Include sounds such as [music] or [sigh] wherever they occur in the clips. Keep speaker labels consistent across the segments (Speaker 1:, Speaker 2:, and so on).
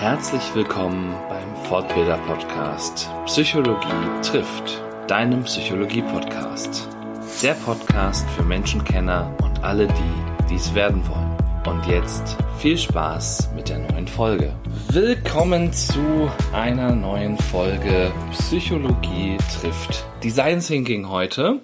Speaker 1: Herzlich willkommen beim Fortbilder Podcast Psychologie trifft, deinem Psychologie Podcast. Der Podcast für Menschenkenner und alle die, die es werden wollen. Und jetzt viel Spaß mit der neuen Folge. Willkommen zu einer neuen Folge Psychologie trifft Design Thinking heute.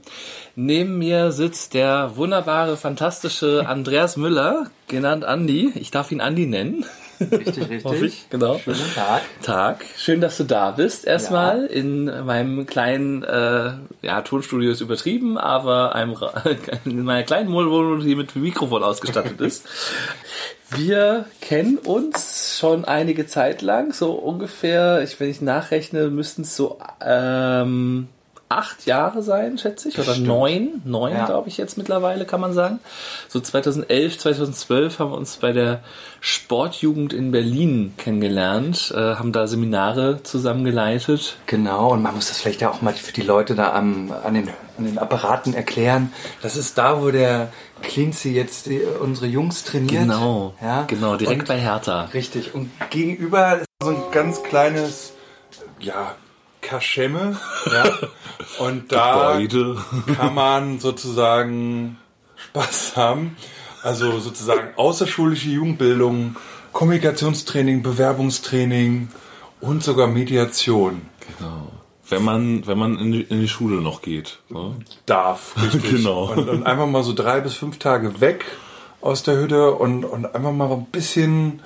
Speaker 1: Neben mir sitzt der wunderbare, fantastische Andreas Müller, genannt Andi. Ich darf ihn Andi nennen.
Speaker 2: Richtig, [laughs] richtig.
Speaker 1: ich, genau.
Speaker 2: Schönen Tag.
Speaker 1: Tag. Schön, dass du da bist. Erstmal ja. in meinem kleinen, äh, ja, Tonstudio ist übertrieben, aber einem, [laughs] in meiner kleinen Wohnung, die mit Mikrofon ausgestattet ist. [laughs] Wir kennen uns schon einige Zeit lang, so ungefähr, ich, wenn ich nachrechne, müssten es so ähm, acht Jahre sein, schätze ich, oder Stimmt. neun, neun, ja. glaube ich jetzt mittlerweile, kann man sagen. So 2011, 2012 haben wir uns bei der Sportjugend in Berlin kennengelernt, äh, haben da Seminare zusammengeleitet.
Speaker 2: Genau, und man muss das vielleicht ja auch mal für die Leute da am, an, den, an den Apparaten erklären. Das ist da, wo der Cleansy jetzt die, unsere Jungs trainiert.
Speaker 1: Genau, ja? genau, direkt und, bei Hertha.
Speaker 2: Richtig, und gegenüber ist so ein ganz kleines, ja, Kaschemme. [laughs] Ja. Und da kann man sozusagen Spaß haben. Also sozusagen außerschulische Jugendbildung, Kommunikationstraining, Bewerbungstraining und sogar Mediation.
Speaker 3: Genau. Wenn man, wenn man in die, in die Schule noch geht.
Speaker 2: Ne? Darf, richtig. [laughs] genau. Und, und, einfach mal so drei bis fünf Tage weg aus der Hütte und, und einfach mal ein bisschen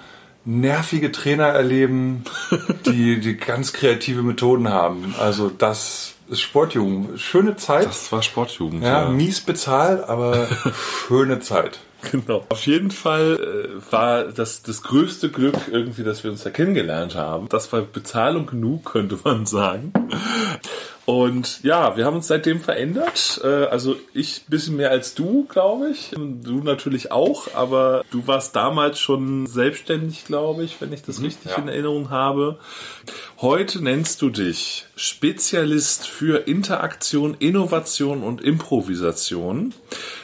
Speaker 2: nervige Trainer erleben, [laughs] die, die ganz kreative Methoden haben. Also das ist Sportjugend. Schöne Zeit.
Speaker 3: Das war Sportjugend.
Speaker 2: Ja, ja. mies bezahlt, aber [laughs] schöne Zeit.
Speaker 3: Genau. Auf jeden Fall äh, war das das größte Glück irgendwie, dass wir uns da kennengelernt haben. Das war Bezahlung genug, könnte man sagen. Und ja, wir haben uns seitdem verändert. Äh, also ich bisschen mehr als du, glaube ich. Du natürlich auch, aber du warst damals schon selbstständig, glaube ich, wenn ich das mhm, richtig ja. in Erinnerung habe. Heute nennst du dich Spezialist für Interaktion, Innovation und Improvisation.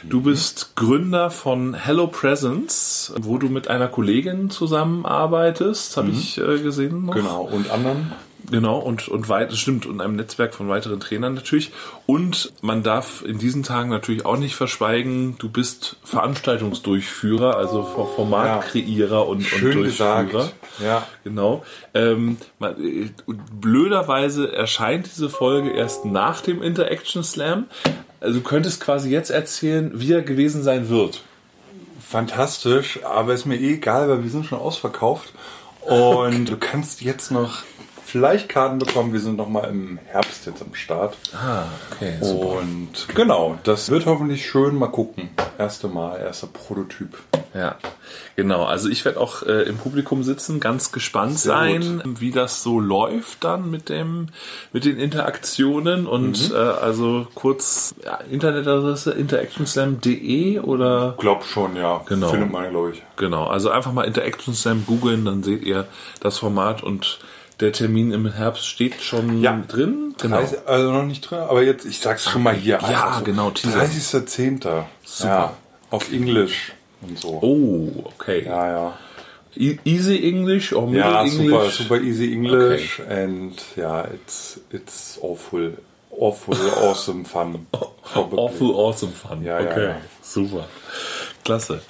Speaker 3: Du mhm. bist Gründer von Hello Presence, wo du mit einer Kollegin zusammenarbeitest, habe mhm. ich äh, gesehen.
Speaker 2: Noch. Genau, und anderen.
Speaker 3: Genau, und, und weit, stimmt, und einem Netzwerk von weiteren Trainern natürlich. Und man darf in diesen Tagen natürlich auch nicht verschweigen, du bist Veranstaltungsdurchführer, also Formatkreierer ja. und, und
Speaker 2: Schön Durchführer. Gesagt.
Speaker 3: Ja. Genau. Ähm, blöderweise erscheint diese Folge erst nach dem Interaction Slam. Also du könntest quasi jetzt erzählen, wie er gewesen sein wird.
Speaker 2: Fantastisch, aber ist mir eh egal, weil wir sind schon ausverkauft. Und du kannst jetzt noch vielleicht Karten bekommen. Wir sind noch mal im Herbst jetzt am Start.
Speaker 3: Ah, okay.
Speaker 2: Super. Und genau, das wird hoffentlich schön. Mal gucken. Erste Mal, erster Prototyp.
Speaker 3: Ja, genau. Also ich werde auch äh, im Publikum sitzen, ganz gespannt Sehr sein, gut. wie das so läuft dann mit dem, mit den Interaktionen und mhm. äh, also kurz ja, Internetadresse interactionslam.de oder?
Speaker 2: Glaub schon, ja.
Speaker 3: Genau.
Speaker 2: Findet man, glaube ich.
Speaker 3: Genau. Also einfach mal Interactionslam googeln, dann seht ihr das Format und der Termin im Herbst steht schon ja. drin.
Speaker 2: Genau. 30, also noch nicht drin, aber jetzt, ich sag's schon mal hier.
Speaker 3: Ja, also genau.
Speaker 2: 30.10. Super. Ja, auf Englisch und so.
Speaker 3: Oh, okay.
Speaker 2: Ja, ja.
Speaker 3: E easy English or
Speaker 2: middle ja, English? Ja, super, super easy English okay. and ja, yeah, it's it's awful, awful [laughs] awesome fun.
Speaker 3: awful awesome fun.
Speaker 2: Ja, okay, ja, ja.
Speaker 3: super, klasse.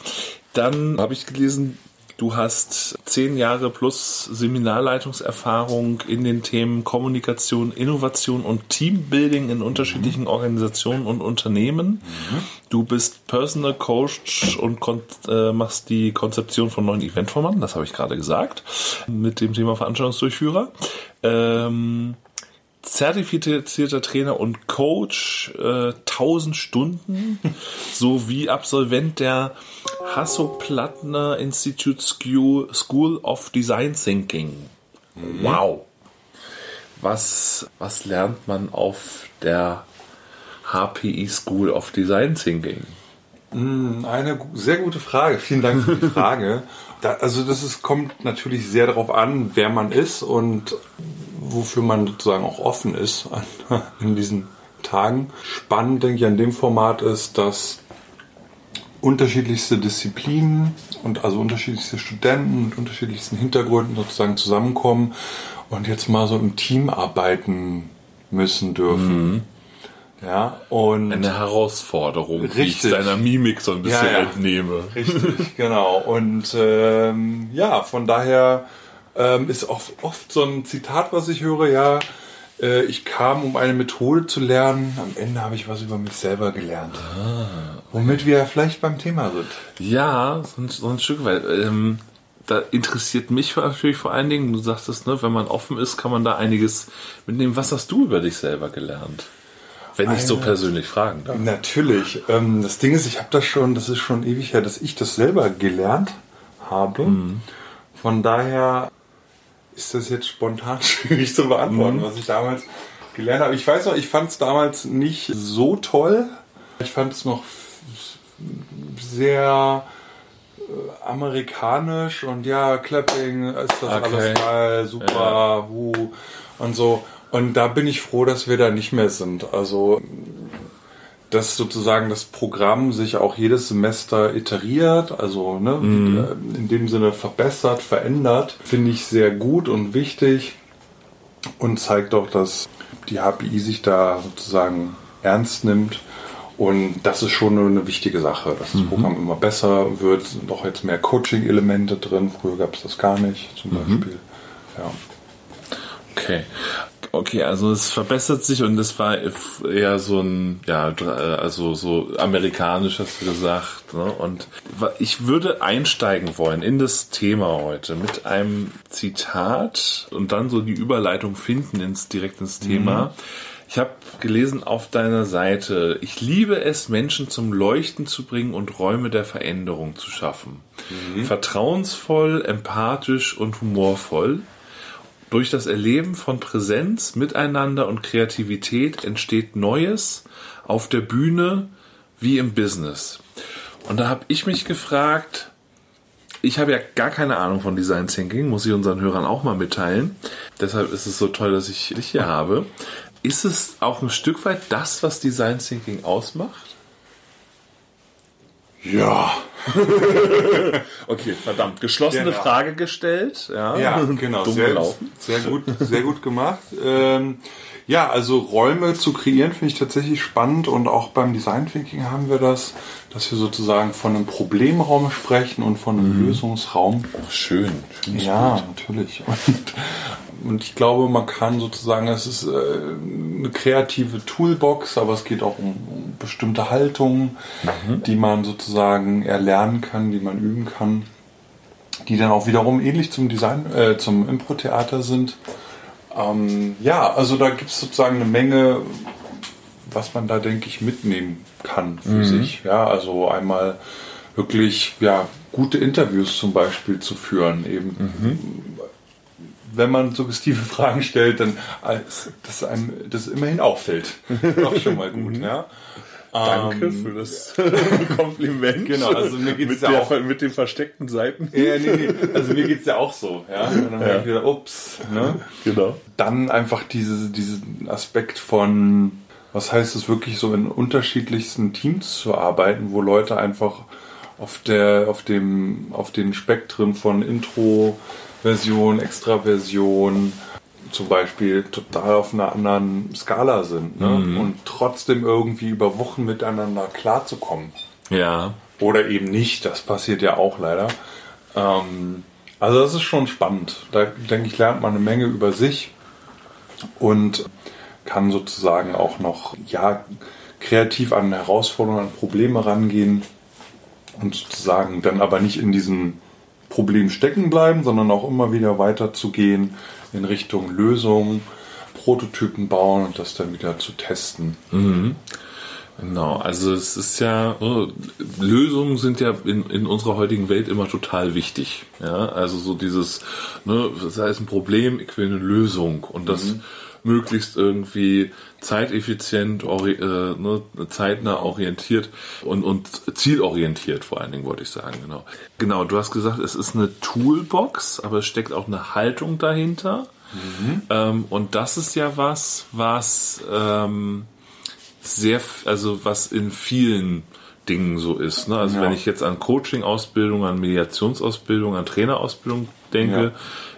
Speaker 3: Dann habe ich gelesen, Du hast zehn Jahre plus Seminarleitungserfahrung in den Themen Kommunikation, Innovation und Teambuilding in unterschiedlichen mhm. Organisationen und Unternehmen. Mhm. Du bist Personal Coach und äh, machst die Konzeption von neuen Eventformaten, das habe ich gerade gesagt, mit dem Thema Veranstaltungsdurchführer. Ähm, zertifizierter Trainer und Coach, äh, 1000 Stunden, [laughs] sowie Absolvent der Hasso-Plattner Institute School of Design Thinking. Mhm. Wow. Was, was lernt man auf der HPI School of Design Thinking?
Speaker 2: Hm, eine sehr gute Frage. Vielen Dank für die Frage. [laughs] Da, also das ist, kommt natürlich sehr darauf an, wer man ist und wofür man sozusagen auch offen ist [laughs] in diesen Tagen. Spannend, denke ich, an dem Format ist, dass unterschiedlichste Disziplinen und also unterschiedlichste Studenten mit unterschiedlichsten Hintergründen sozusagen zusammenkommen und jetzt mal so im Team arbeiten müssen dürfen. Mhm. Ja, und
Speaker 3: eine Herausforderung, richtig. wie ich deiner Mimik so ein bisschen ja, ja. entnehme.
Speaker 2: Richtig, genau. Und ähm, ja, von daher ähm, ist auch oft so ein Zitat, was ich höre, ja, äh, ich kam, um eine Methode zu lernen. Am Ende habe ich was über mich selber gelernt. Ah, okay. Womit wir vielleicht beim Thema sind.
Speaker 3: Ja, so ein, so ein Stück weit. Ähm, da interessiert mich natürlich vor allen Dingen, du sagtest, ne, wenn man offen ist, kann man da einiges mitnehmen. Was hast du über dich selber gelernt? Wenn ich so persönlich fragen darf.
Speaker 2: Natürlich. Ähm, das Ding ist, ich habe das schon, das ist schon ewig her, dass ich das selber gelernt habe. Mhm. Von daher ist das jetzt spontan [laughs] schwierig zu beantworten, mhm. was ich damals gelernt habe. Ich weiß noch, ich fand es damals nicht so toll. Ich fand es noch sehr äh, amerikanisch und ja, Clapping, ist das okay. alles geil, super, ja. hu, und so. Und da bin ich froh, dass wir da nicht mehr sind. Also, dass sozusagen das Programm sich auch jedes Semester iteriert, also ne, mhm. in dem Sinne verbessert, verändert, finde ich sehr gut und wichtig und zeigt auch, dass die HPI sich da sozusagen ernst nimmt. Und das ist schon eine wichtige Sache, dass das mhm. Programm immer besser wird, sind auch jetzt mehr Coaching-Elemente drin. Früher gab es das gar nicht, zum mhm. Beispiel. Ja.
Speaker 3: Okay. Okay, also es verbessert sich und es war eher so ein, ja, also so amerikanisch hast du gesagt. Ne? Und ich würde einsteigen wollen in das Thema heute mit einem Zitat und dann so die Überleitung finden ins direkt ins Thema. Mhm. Ich habe gelesen auf deiner Seite, ich liebe es, Menschen zum Leuchten zu bringen und Räume der Veränderung zu schaffen. Mhm. Vertrauensvoll, empathisch und humorvoll. Durch das Erleben von Präsenz, Miteinander und Kreativität entsteht Neues auf der Bühne wie im Business. Und da habe ich mich gefragt, ich habe ja gar keine Ahnung von Design Thinking, muss ich unseren Hörern auch mal mitteilen. Deshalb ist es so toll, dass ich dich hier habe. Ist es auch ein Stück weit das, was Design Thinking ausmacht?
Speaker 2: Ja. [laughs]
Speaker 3: okay, verdammt. Geschlossene genau. Frage gestellt. Ja,
Speaker 2: ja [laughs] genau. sehr, sehr, gut, sehr gut gemacht. Ähm, ja, also Räume zu kreieren finde ich tatsächlich spannend und auch beim Design Thinking haben wir das, dass wir sozusagen von einem Problemraum sprechen und von einem mhm. Lösungsraum.
Speaker 3: Oh, schön.
Speaker 2: ja, gut. natürlich. Und, [laughs] und ich glaube, man kann sozusagen, es ist äh, eine kreative Toolbox, aber es geht auch um, um bestimmte Haltungen, mhm. die man sozusagen erlernen kann, die man üben kann, die dann auch wiederum ähnlich zum Design, äh, zum Impro-Theater sind. Ähm, ja, also da gibt es sozusagen eine Menge, was man da, denke ich, mitnehmen kann für mhm. sich. Ja, also einmal wirklich ja, gute Interviews zum Beispiel zu führen, eben mhm wenn man suggestive [laughs] Fragen stellt, dann dass einem das immerhin auffällt. [laughs] Doch schon mal gut, ja.
Speaker 3: Danke ähm, für das [laughs] Kompliment.
Speaker 2: Genau, also mir geht's
Speaker 3: mit
Speaker 2: ja
Speaker 3: der,
Speaker 2: auch
Speaker 3: mit den versteckten Seiten.
Speaker 2: Ja, nee, nee. Also mir geht's ja auch so, ja. Und dann ja. ich wieder, ups, ne?
Speaker 3: Genau.
Speaker 2: Dann einfach diese, diesen Aspekt von, was heißt es wirklich so in unterschiedlichsten Teams zu arbeiten, wo Leute einfach auf der, auf dem, auf den Spektren von Intro, Version, Extraversion zum Beispiel total auf einer anderen Skala sind ne? Mhm. und trotzdem irgendwie über Wochen miteinander klarzukommen.
Speaker 3: Ja.
Speaker 2: Oder eben nicht, das passiert ja auch leider. Ähm, also das ist schon spannend. Da denke ich, lernt man eine Menge über sich und kann sozusagen auch noch ja, kreativ an Herausforderungen, an Probleme rangehen und sozusagen dann aber nicht in diesen Problem stecken bleiben, sondern auch immer wieder weiterzugehen in Richtung Lösungen, Prototypen bauen und das dann wieder zu testen.
Speaker 3: Mhm. Genau, also es ist ja, oh, Lösungen sind ja in, in unserer heutigen Welt immer total wichtig. Ja, also so dieses, ne, das heißt ein Problem, ich will eine Lösung und das mhm möglichst irgendwie zeiteffizient, ori äh, ne, zeitnah orientiert und, und zielorientiert vor allen Dingen, wollte ich sagen. Genau. genau, du hast gesagt, es ist eine Toolbox, aber es steckt auch eine Haltung dahinter. Mhm. Ähm, und das ist ja was, was ähm, sehr, also was in vielen Dingen so ist. Ne? Also
Speaker 2: Ja.
Speaker 3: wenn ich jetzt an Coaching-Ausbildung, an Mediationsausbildung, an Trainerausbildung denke,
Speaker 2: Ja.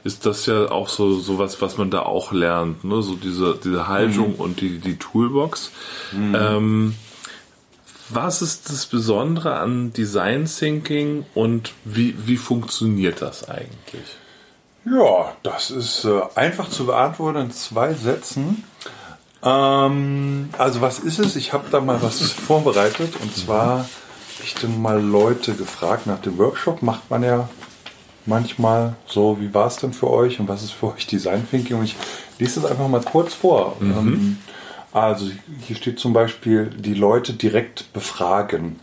Speaker 3: ist das ja auch so sowas, was man da auch lernt. Ne? So diese, diese Haltung und die, die Toolbox. Ähm, was ist das Besondere an Design Thinking und wie, wie funktioniert das eigentlich?
Speaker 2: Ja, das ist äh, einfach zu beantworten in zwei Sätzen. Ähm, also was ist es? Ich habe da mal was [laughs] vorbereitet und zwar hab ich dann mal Leute gefragt nach dem Workshop. Macht man ja manchmal so, wie war es denn für euch und was ist für euch Design Thinking? Und ich lese das einfach mal kurz vor. Ähm, also hier steht zum Beispiel, die Leute direkt befragen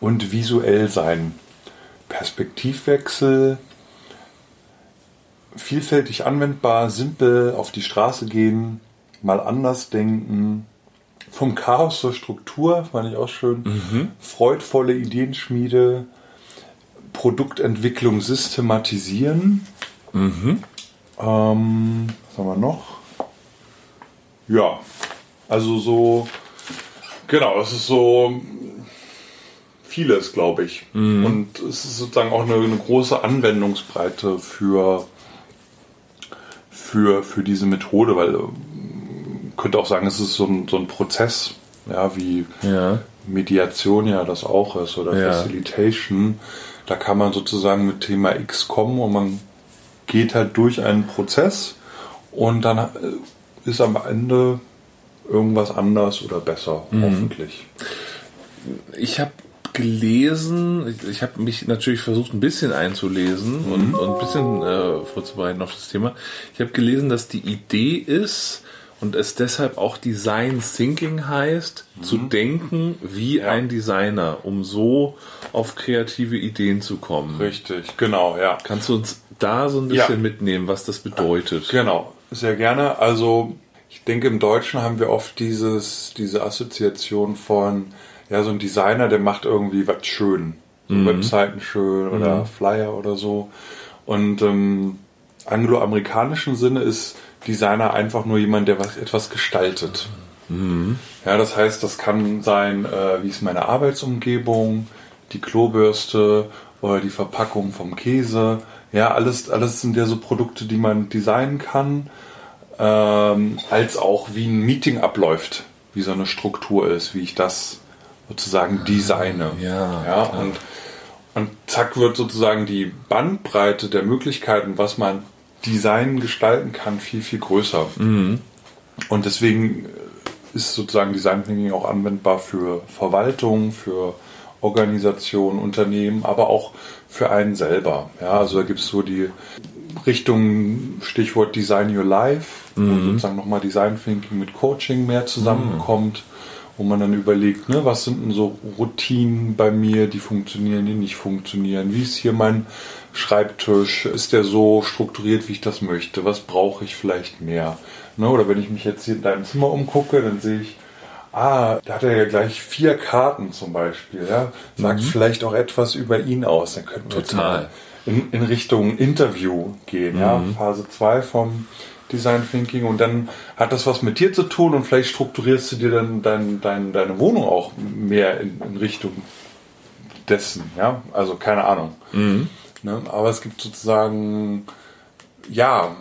Speaker 2: und visuell sein. Perspektivwechsel, vielfältig anwendbar, simpel auf die Straße gehen, mal anders denken, vom Chaos zur Struktur, fand ich auch schön, freudvolle Ideenschmiede, Produktentwicklung systematisieren. Ähm, was haben wir noch? Ja, also so, genau, es ist so vieles, glaube ich. Und es ist sozusagen auch eine, eine große Anwendungsbreite für, für, für diese Methode, weil könnte auch sagen, es ist so ein, so ein Prozess, ja, wie
Speaker 3: Ja.
Speaker 2: Mediation ja das auch ist oder
Speaker 3: Ja.
Speaker 2: Facilitation. Da kann man sozusagen mit Thema X kommen und man geht halt durch einen Prozess und dann äh, ist am Ende irgendwas anders oder besser, hoffentlich.
Speaker 3: Ich habe gelesen, ich, ich habe mich natürlich versucht, ein bisschen einzulesen und, und ein bisschen äh, vorzubereiten auf das Thema. Ich habe gelesen, dass die Idee ist und es deshalb auch Design Thinking heißt, zu denken wie ein Designer, um so auf kreative Ideen zu kommen.
Speaker 2: Richtig, genau, ja.
Speaker 3: Kannst du uns da so ein
Speaker 2: Ja.
Speaker 3: bisschen mitnehmen, was das bedeutet?
Speaker 2: Genau, sehr gerne. Also ich denke, im Deutschen haben wir oft dieses, diese Assoziation von, ja, so ein Designer, der macht irgendwie was schön. So Webseiten schön oder Flyer oder so. Und im angloamerikanischen Sinne ist Designer einfach nur jemand, der was, etwas gestaltet. Ja, das heißt, das kann sein, äh, wie ist meine Arbeitsumgebung, die Klobürste oder die Verpackung vom Käse. Ja, alles, alles sind ja so Produkte, die man designen kann, ähm, als auch wie ein Meeting abläuft, wie so eine Struktur ist, wie ich das sozusagen designe.
Speaker 3: ja,
Speaker 2: ja und, und zack wird sozusagen die Bandbreite der Möglichkeiten, was man Design gestalten kann, viel, viel größer. Und deswegen ist sozusagen Design Thinking auch anwendbar für Verwaltung, für Organisation, Unternehmen, aber auch für einen selber. Ja, also da gibt es so die Richtung Stichwort Design Your Life, wo sozusagen nochmal Design Thinking mit Coaching mehr zusammenkommt, wo man dann überlegt, ne, was sind denn so Routinen bei mir, die funktionieren, die nicht funktionieren, wie ist hier mein Schreibtisch, ist der so strukturiert, wie ich das möchte, was brauche ich vielleicht mehr. Ne, oder wenn ich mich jetzt hier in deinem Zimmer umgucke, dann sehe ich, Ah, da hat er ja gleich vier Karten zum Beispiel. Ja? Sagt vielleicht auch etwas über ihn aus. Dann könnten wir
Speaker 3: Total.
Speaker 2: in, in Richtung Interview gehen. Ja? Phase 2 vom Design Thinking. Und dann hat das was mit dir zu tun und vielleicht strukturierst du dir dann dein, dein, deine Wohnung auch mehr in, in Richtung dessen. Ja? Also keine Ahnung. Ne? Aber es gibt sozusagen, ja,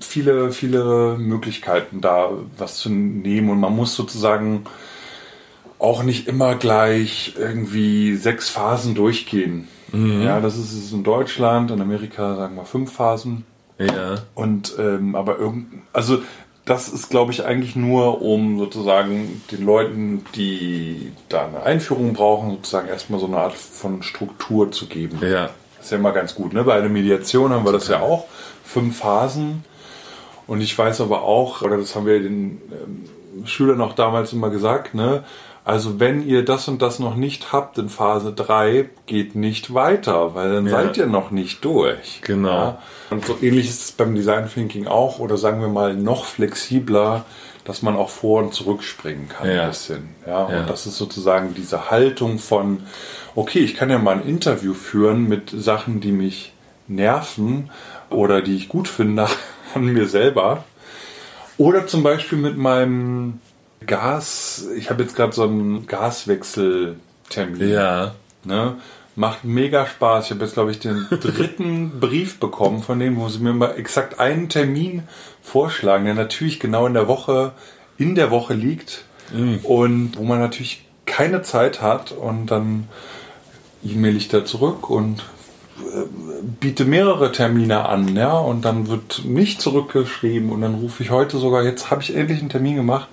Speaker 2: viele, viele Möglichkeiten da was zu nehmen und man muss sozusagen auch nicht immer gleich irgendwie sechs Phasen durchgehen. Ja, das ist es in Deutschland, in Amerika sagen wir fünf Phasen.
Speaker 3: Ja.
Speaker 2: Und ähm, aber irgend, also das ist, glaube ich, eigentlich nur, um sozusagen den Leuten, die da eine Einführung brauchen, sozusagen erstmal so eine Art von Struktur zu geben.
Speaker 3: Ja.
Speaker 2: Das ist ja immer ganz gut. Ne? Bei einer Mediation haben wir das ja auch. Fünf Phasen. Und ich weiß aber auch, oder das haben wir den ähm, Schülern auch damals immer gesagt, ne? Also wenn ihr das und das noch nicht habt in Phase 3, geht nicht weiter, weil dann
Speaker 3: Ja.
Speaker 2: seid ihr noch nicht durch.
Speaker 3: Genau.
Speaker 2: Ja? Und so ähnlich ist es beim Design Thinking auch, oder sagen wir mal noch flexibler, dass man auch vor und zurückspringen kann
Speaker 3: Ja.
Speaker 2: ein bisschen. Ja?
Speaker 3: Ja.
Speaker 2: Und das ist sozusagen diese Haltung von, okay, ich kann ja mal ein Interview führen mit Sachen, die mich nerven oder die ich gut finde [laughs] an mir selber. Oder zum Beispiel mit meinem Gas, ich habe jetzt gerade so einen Gaswechsel Termin.
Speaker 3: Ja.
Speaker 2: Ne? Macht mega Spaß. Ich habe jetzt, glaube ich, den [laughs] dritten Brief bekommen von denen, wo sie mir mal exakt einen Termin vorschlagen, der natürlich genau in der Woche, in der Woche liegt
Speaker 3: Mhm.
Speaker 2: und wo man natürlich keine Zeit hat und dann e-mail ich da zurück und äh, biete mehrere Termine an, ja, und dann wird nicht zurückgeschrieben und dann rufe ich heute sogar, jetzt habe ich endlich einen Termin gemacht,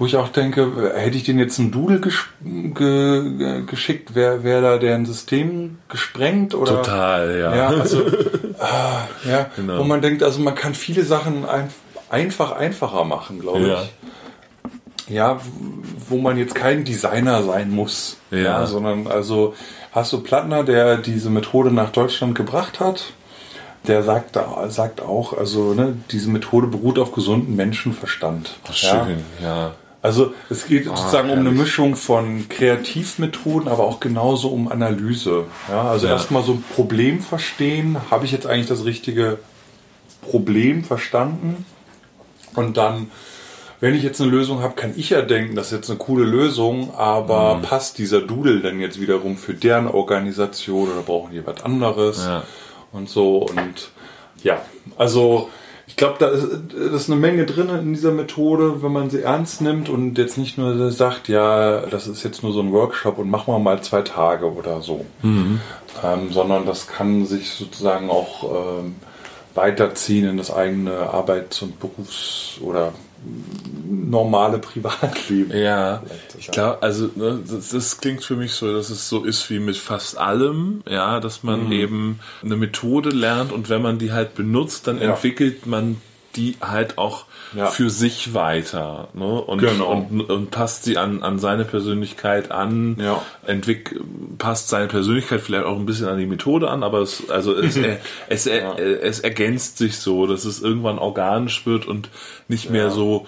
Speaker 2: wo ich auch denke, hätte ich den jetzt einen Doodle gesch ge ge geschickt, wäre wär da deren System gesprengt oder
Speaker 3: Total, ja.
Speaker 2: ja, also ah, [laughs] ja,
Speaker 3: Genau.
Speaker 2: wo man denkt, also man kann viele Sachen ein, einfach einfacher machen, glaube
Speaker 3: Ja.
Speaker 2: ich. Ja, wo man jetzt kein Designer sein muss,
Speaker 3: Ja.
Speaker 2: sondern also hast du Plattner, der diese Methode nach Deutschland gebracht hat, der sagt, sagt auch, also ne, diese Methode beruht auf gesunden Menschenverstand. Ja.
Speaker 3: Schön, ja.
Speaker 2: Also es geht sozusagen um eine. Mischung von Kreativmethoden, aber auch genauso um Analyse. Ja, also
Speaker 3: Ja.
Speaker 2: erstmal so ein Problem verstehen, habe ich jetzt eigentlich das richtige Problem verstanden? Und dann, wenn ich jetzt eine Lösung habe, kann ich ja denken, das ist jetzt eine coole Lösung, aber
Speaker 3: Mhm.
Speaker 2: passt dieser Doodle denn jetzt wiederum für deren Organisation oder brauchen die was anderes?
Speaker 3: Ja.
Speaker 2: Und so und ja, also ich glaube, da ist, da ist eine Menge drin in dieser Methode, wenn man sie ernst nimmt und jetzt nicht nur sagt, ja, das ist jetzt nur so ein Workshop und machen wir mal zwei Tage oder so, ähm, sondern das kann sich sozusagen auch ähm, weiterziehen in das eigene Arbeits- und Berufs- oder normale Privatleben.
Speaker 3: Ja, ich glaube, also ne, das, das klingt für mich so, dass es so ist wie mit fast allem, ja, dass man
Speaker 2: Mhm.
Speaker 3: eben eine Methode lernt und wenn man die halt benutzt, dann
Speaker 2: Ja.
Speaker 3: entwickelt man die halt auch
Speaker 2: Ja.
Speaker 3: für sich weiter ne? und,
Speaker 2: Genau.
Speaker 3: und, und passt sie an, an seine Persönlichkeit an,
Speaker 2: Ja.
Speaker 3: entwick passt seine Persönlichkeit vielleicht auch ein bisschen an die Methode an, aber es, also es, [laughs] er, es, er, es ergänzt sich so, dass es irgendwann organisch wird und nicht mehr so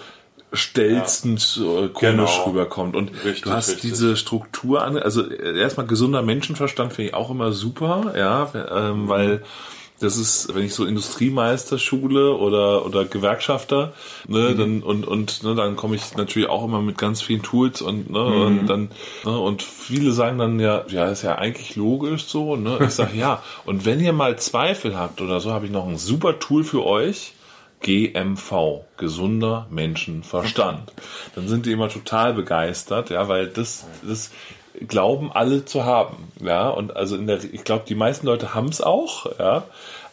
Speaker 3: stelzend äh, komisch
Speaker 2: Genau.
Speaker 3: rüberkommt. Und
Speaker 2: Richtig,
Speaker 3: du hast
Speaker 2: richtig.
Speaker 3: diese Struktur an, also äh, erstmal gesunder Menschenverstand finde ich auch immer super, ja, ähm, weil das ist, wenn ich so Industriemeisterschule oder oder Gewerkschafter, ne,
Speaker 2: Mhm.
Speaker 3: dann und und ne, dann komme ich natürlich auch immer mit ganz vielen Tools und ne,
Speaker 2: Mhm.
Speaker 3: und dann ne, und viele sagen dann ja, ja, ist ja eigentlich logisch so, ne? Ich sag [laughs] ja, und wenn ihr mal Zweifel habt oder so, habe ich noch ein super Tool für euch. GMV, gesunder Menschenverstand. [laughs] Dann sind die immer total begeistert, ja, weil das, das glauben alle zu haben, ja, und also in der, ich glaube, die meisten Leute haben es auch, ja,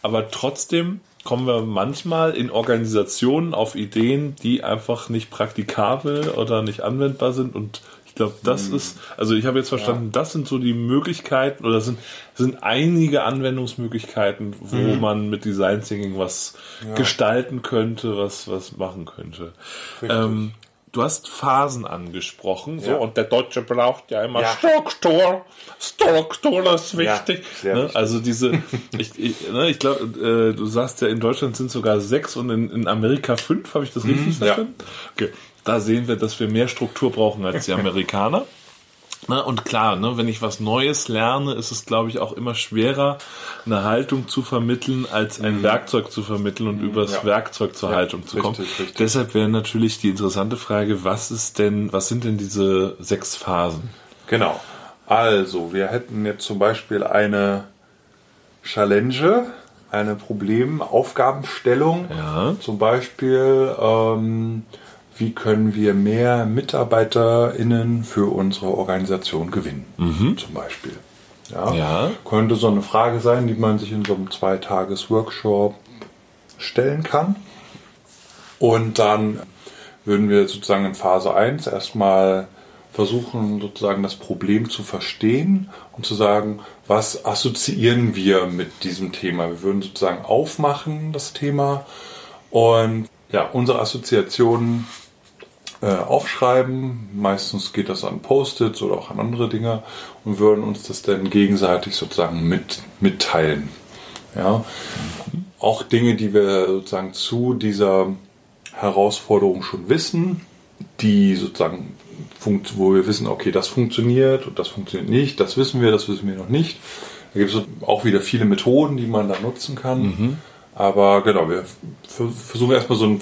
Speaker 3: aber trotzdem kommen wir manchmal in Organisationen auf Ideen, die einfach nicht praktikabel oder nicht anwendbar sind. Und ich glaube, das ist, also ich habe jetzt verstanden, das sind so die Möglichkeiten oder sind, sind einige Anwendungsmöglichkeiten, wo man mit Design Thinking was gestalten könnte, was, was machen könnte. Ähm, du hast Phasen angesprochen, so,
Speaker 2: Ja.
Speaker 3: und der Deutsche braucht ja immer
Speaker 2: Ja.
Speaker 3: Struktur. Struktur ist wichtig.
Speaker 2: sehr
Speaker 3: ne?
Speaker 2: wichtig.
Speaker 3: Also diese, [laughs] ich, ich, ne, ich glaube, äh, du sagst ja, in Deutschland sind sogar sechs und in, in Amerika fünf, habe ich das richtig
Speaker 2: ja.
Speaker 3: verstanden? Okay. Da sehen wir, dass wir mehr Struktur brauchen als die [laughs] Amerikaner. Ne, und klar, ne, wenn ich was Neues lerne, ist es, glaube ich, auch immer schwerer, eine Haltung zu vermitteln, als ein Werkzeug zu vermitteln und übers
Speaker 2: Mhm. Ja.
Speaker 3: Werkzeug zur
Speaker 2: Ja,
Speaker 3: Haltung zu kommen.
Speaker 2: richtig, richtig.
Speaker 3: Deshalb wäre natürlich die interessante Frage, was ist denn, was sind denn diese sechs Phasen?
Speaker 2: Genau. Also, wir hätten jetzt zum Beispiel eine Challenge, eine Problem-Aufgabenstellung.
Speaker 3: Ja.
Speaker 2: Zum Beispiel, ähm, wie können wir mehr MitarbeiterInnen für unsere Organisation gewinnen? Zum Beispiel. Ja.
Speaker 3: Ja.
Speaker 2: Könnte so eine Frage sein, die man sich in so einem Zweitages-Workshop stellen kann. Und dann würden wir sozusagen in Phase 1 erstmal versuchen, sozusagen das Problem zu verstehen und zu sagen, was assoziieren wir mit diesem Thema. Wir würden sozusagen aufmachen, das Thema, und ja, unsere Assoziationen äh, aufschreiben. Meistens geht das an Post-its oder auch an andere Dinge und würden uns das dann gegenseitig sozusagen mit, mitteilen. Ja. Auch Dinge, die wir sozusagen zu dieser Herausforderung schon wissen, die sozusagen wo wir wissen, okay, das funktioniert und das funktioniert nicht, das wissen wir, das wissen wir noch nicht. Da gibt es auch wieder viele Methoden, die man da nutzen kann. Aber genau, wir versuchen erstmal so ein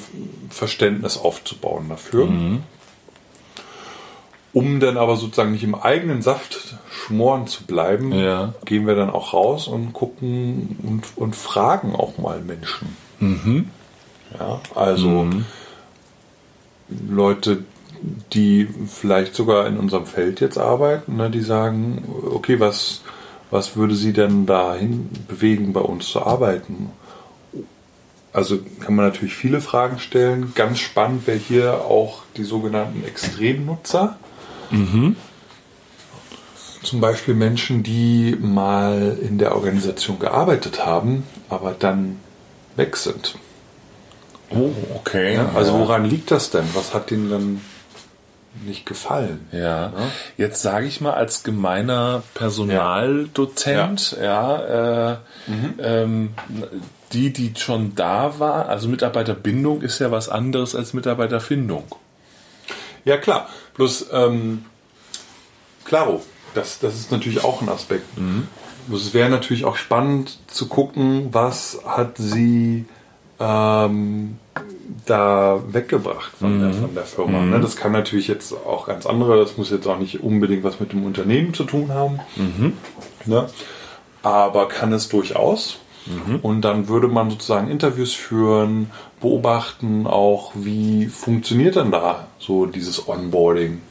Speaker 2: Verständnis aufzubauen dafür. Um dann aber sozusagen nicht im eigenen Saft schmoren zu bleiben,
Speaker 3: Ja.
Speaker 2: gehen wir dann auch raus und gucken und, und fragen auch mal Menschen. Ja, also Leute, die vielleicht sogar in unserem Feld jetzt arbeiten, ne, die sagen, okay, was, was würde sie denn dahin bewegen, bei uns zu arbeiten? Also kann man natürlich viele Fragen stellen. Ganz spannend wäre hier auch die sogenannten Extremnutzer. Zum Beispiel Menschen, die mal in der Organisation gearbeitet haben, aber dann weg sind.
Speaker 3: Oh, okay.
Speaker 2: Ja, also woran liegt das denn? Was hat ihnen dann nicht gefallen?
Speaker 3: Ja, jetzt sage ich mal als gemeiner Personaldozent, ja, äh, ähm, die, die schon da war, also Mitarbeiterbindung ist ja was anderes als Mitarbeiterfindung.
Speaker 2: Ja, klar. Bloß, ähm, klaro, das, das ist natürlich auch ein Aspekt. Bloß es wäre natürlich auch spannend zu gucken, was hat sie ähm, da weggebracht von, der, von der Firma. Ne? Das kann natürlich jetzt auch ganz andere, das muss jetzt auch nicht unbedingt was mit dem Unternehmen zu tun haben. Ne? Aber kann es durchaus. Und dann würde man sozusagen Interviews führen, beobachten auch, wie funktioniert denn da so dieses Onboarding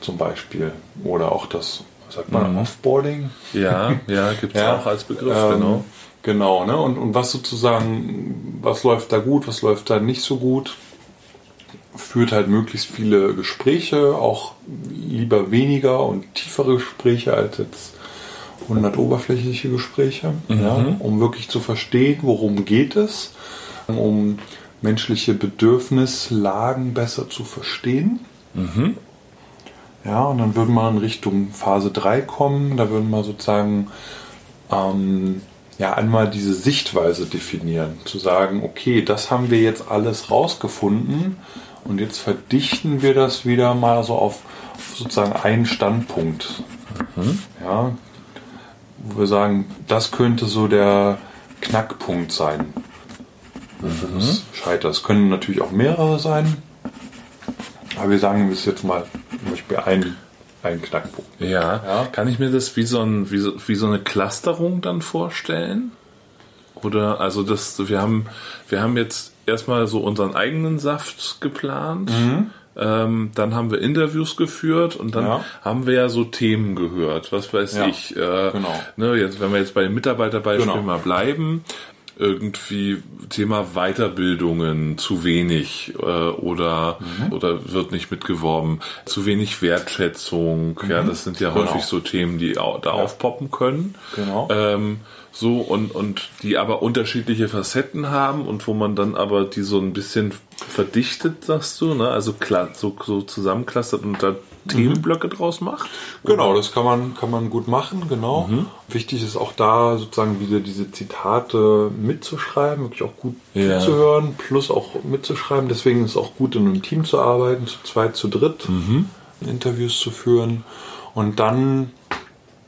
Speaker 2: zum Beispiel. Oder auch das, sagt man, Offboarding?
Speaker 3: Ja, ja, gibt es [laughs]
Speaker 2: Ja,
Speaker 3: auch als Begriff,
Speaker 2: Ähm,
Speaker 3: genau.
Speaker 2: Genau, ne? Und, und was sozusagen, was läuft da gut, was läuft da nicht so gut, führt halt möglichst viele Gespräche, auch lieber weniger und tiefere Gespräche als jetzt 100 oberflächliche Gespräche, ja, um wirklich zu verstehen, worum geht es, um menschliche Bedürfnislagen besser zu verstehen. Ja, und dann würden wir in Richtung Phase 3 kommen. Da würden wir sozusagen ähm, ja einmal diese Sichtweise definieren. Zu sagen, okay, das haben wir jetzt alles rausgefunden und jetzt verdichten wir das wieder mal so auf sozusagen einen Standpunkt. Ja, wo wir sagen, das könnte so der Knackpunkt sein. Wofür es scheitert. Es können natürlich auch mehrere sein. Aber wir sagen bis jetzt mal zum Beispiel ein, ein Knackpunkt.
Speaker 3: Ja.
Speaker 2: Ja.
Speaker 3: kann ich mir das wie so, ein, wie, so, wie so eine Clusterung dann vorstellen? Oder, also das, wir haben, wir haben jetzt erstmal so unseren eigenen Saft geplant. Ähm, dann haben wir Interviews geführt und dann
Speaker 2: Ja.
Speaker 3: haben wir ja so Themen gehört. Was weiß
Speaker 2: Ja,
Speaker 3: ich. Äh,
Speaker 2: genau.
Speaker 3: ne, jetzt, wenn wir jetzt bei den Mitarbeiterbeispielen
Speaker 2: Genau.
Speaker 3: mal bleiben, irgendwie Thema Weiterbildungen zu wenig äh, oder
Speaker 2: Mhm.
Speaker 3: oder wird nicht mitgeworben, zu wenig Wertschätzung. Ja, das sind ja
Speaker 2: Genau.
Speaker 3: häufig so Themen, die da aufpoppen können.
Speaker 2: Genau.
Speaker 3: Ähm, so und und die aber unterschiedliche Facetten haben und wo man dann aber die so ein bisschen verdichtet, sagst du, ne? Also klar, so, so zusammenklustert und da Themenblöcke draus macht.
Speaker 2: Genau, das kann man, kann man gut machen, genau. Wichtig ist auch da sozusagen wieder diese Zitate mitzuschreiben, wirklich auch gut
Speaker 3: Ja.
Speaker 2: zuzuhören, plus auch mitzuschreiben. Deswegen ist es auch gut, in einem Team zu arbeiten, zu zweit, zu dritt, Interviews zu führen. Und dann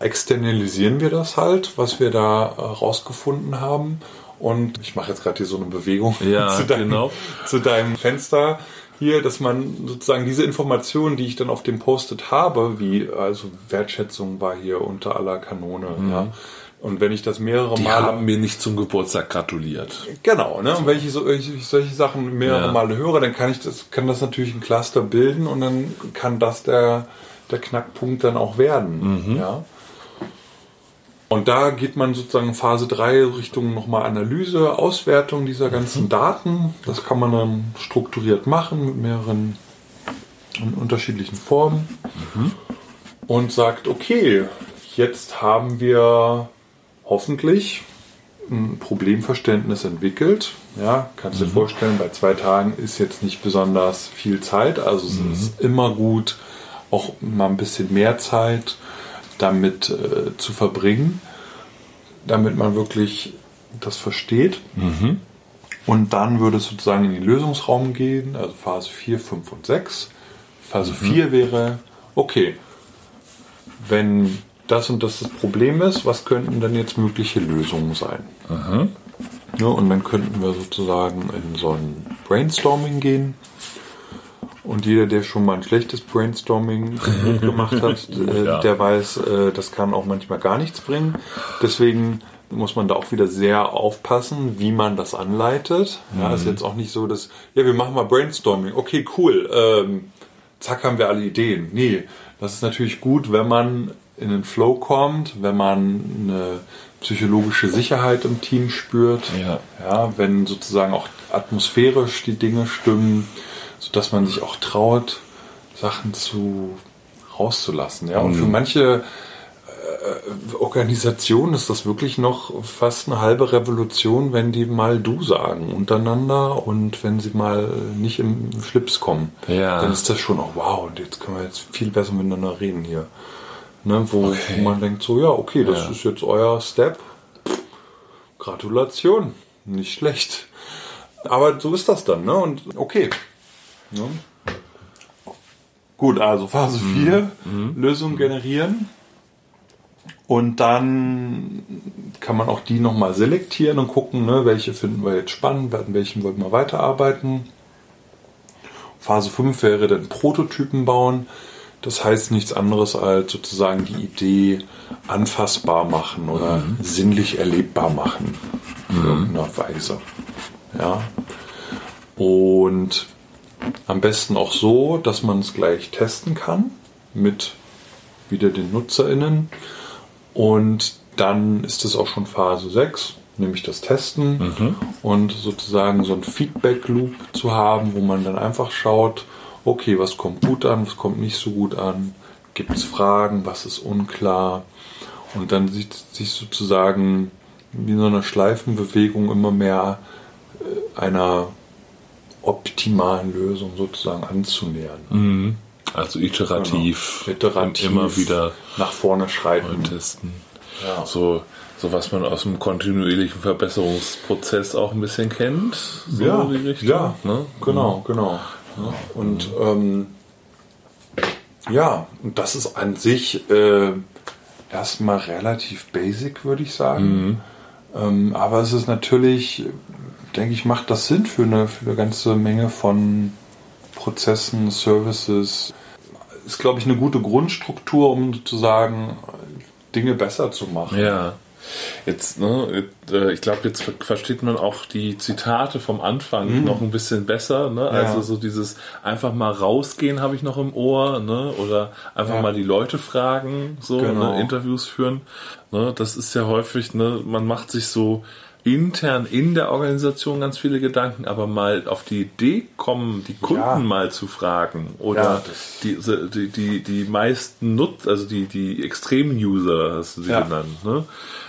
Speaker 2: externalisieren wir das halt, was wir da äh, rausgefunden haben. Und ich mache jetzt gerade hier so eine Bewegung
Speaker 3: Ja, [laughs]
Speaker 2: zu, deinem,
Speaker 3: genau.
Speaker 2: zu deinem Fenster hier, dass man sozusagen diese Informationen, die ich dann auf dem Post-it habe, wie also Wertschätzung war hier unter aller Kanone, ja. Und wenn ich das mehrere
Speaker 3: Mhm. Die
Speaker 2: Male
Speaker 3: haben mir nicht zum Geburtstag gratuliert.
Speaker 2: Genau, ne? Und wenn ich so, ich solche Sachen mehrere
Speaker 3: Ja.
Speaker 2: Male höre, dann kann ich das, kann das natürlich ein Cluster bilden und dann kann das der, der Knackpunkt dann auch werden. Ja. Und da geht man sozusagen Phase 3 Richtung nochmal Analyse, Auswertung dieser ganzen Daten. Das kann man dann strukturiert machen mit mehreren unterschiedlichen Formen. Und sagt, okay, jetzt haben wir hoffentlich ein Problemverständnis entwickelt. Ja, kannst du dir vorstellen, bei zwei Tagen ist jetzt nicht besonders viel Zeit. Also es ist immer gut, auch mal ein bisschen mehr Zeit damit äh, zu verbringen, damit man wirklich das versteht. Und dann würde es sozusagen in den Lösungsraum gehen, also Phase 4, 5 und 6. Phase 4 wäre, okay, wenn das und das das Problem ist, was könnten denn jetzt mögliche Lösungen sein? Ja, und dann könnten wir sozusagen in so ein Brainstorming gehen Und jeder, der schon mal ein schlechtes Brainstorming gemacht hat, [laughs] äh, ja. der weiß, äh, das kann auch manchmal gar nichts bringen. Deswegen muss man da auch wieder sehr aufpassen, wie man das anleitet. Ja, mhm. ist jetzt auch nicht so, dass, ja, wir machen mal Brainstorming. Okay, cool. Ähm, zack, haben wir alle Ideen. Nee, das ist natürlich gut, wenn man in den Flow kommt, wenn man eine psychologische Sicherheit im Team spürt. Ja. ja wenn sozusagen auch atmosphärisch die Dinge stimmen, sodass man sich auch traut, Sachen zu rauszulassen. Ja, und für mhm. manche äh, Organisation ist das wirklich noch fast eine halbe Revolution, wenn die mal du sagen untereinander und wenn sie mal nicht im Schlips kommen. Ja. Dann ist das schon auch wow und jetzt können wir jetzt viel besser miteinander reden hier. Ne, wo, okay. wo man denkt so, ja, okay, das ja. ist jetzt euer Step. Gratulation. Nicht schlecht. Aber so ist das dann, ne? Und okay. Ne? Gut, also Phase 4, mhm. mhm. Lösung generieren. Und dann kann man auch die nochmal selektieren und gucken, ne, welche finden wir jetzt spannend, an welchen wollen wir weiterarbeiten. Phase 5 wäre dann Prototypen bauen. Das heißt nichts anderes als sozusagen die Idee anfassbar machen oder mhm. sinnlich erlebbar machen. In mhm. irgendeiner Weise. Ja. Und am besten auch so, dass man es gleich testen kann mit wieder den NutzerInnen. Und dann ist es auch schon Phase 6, nämlich das Testen. Mhm. und sozusagen so ein Feedback-Loop zu haben, wo man dann einfach schaut, okay, was kommt gut an, was kommt nicht so gut an, gibt es Fragen, was ist unklar? Und dann sieht sich sozusagen wie so eine Schleifenbewegung immer mehr äh, einer optimalen Lösung sozusagen anzunähern.
Speaker 3: Mhm. Also iterativ,
Speaker 2: genau. iterativ
Speaker 3: immer wieder
Speaker 2: nach vorne schreiten.
Speaker 3: Testen. Ja. So, so was man aus dem kontinuierlichen Verbesserungsprozess auch ein bisschen kennt. So
Speaker 2: ja, die Richtung, ja ne? genau, mhm. genau. Ja. Und ähm, ja, und das ist an sich äh, erstmal relativ basic, würde ich sagen. Mhm. Ähm, aber es ist natürlich, denke ich, macht das Sinn für eine, für eine ganze Menge von Prozessen, Services, ist, glaube ich, eine gute Grundstruktur, um sozusagen Dinge besser zu machen.
Speaker 3: Ja. Jetzt, ne, äh, ich glaube, jetzt versteht man auch die Zitate vom Anfang mhm. noch ein bisschen besser. Ne? Also ja. so dieses einfach mal rausgehen habe ich noch im Ohr, ne? Oder einfach ja. mal die Leute fragen, so genau. ne? Interviews führen. Ne? Das ist ja häufig, ne, man macht sich so intern in der Organisation ganz viele Gedanken, aber mal auf die Idee kommen, die Kunden ja. mal zu fragen oder ja, die, die, die, die meisten Nutzer, also die, die Extrem-User hast du sie ja. genannt, ne?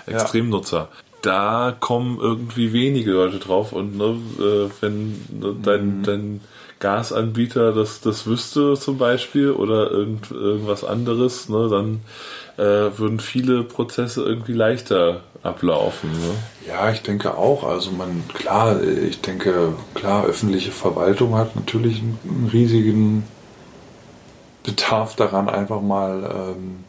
Speaker 3: Extremnutzer. Da kommen irgendwie wenige Leute drauf und ne, äh, wenn ne, dein, mhm. dein Gasanbieter das, das wüsste zum Beispiel oder irgend, irgendwas anderes, ne, dann äh, würden viele Prozesse irgendwie leichter ablaufen. Ne?
Speaker 2: Ja, ich denke auch. Also man, klar, ich denke, klar, öffentliche Verwaltung hat natürlich einen, riesigen Bedarf daran, einfach mal, ähm,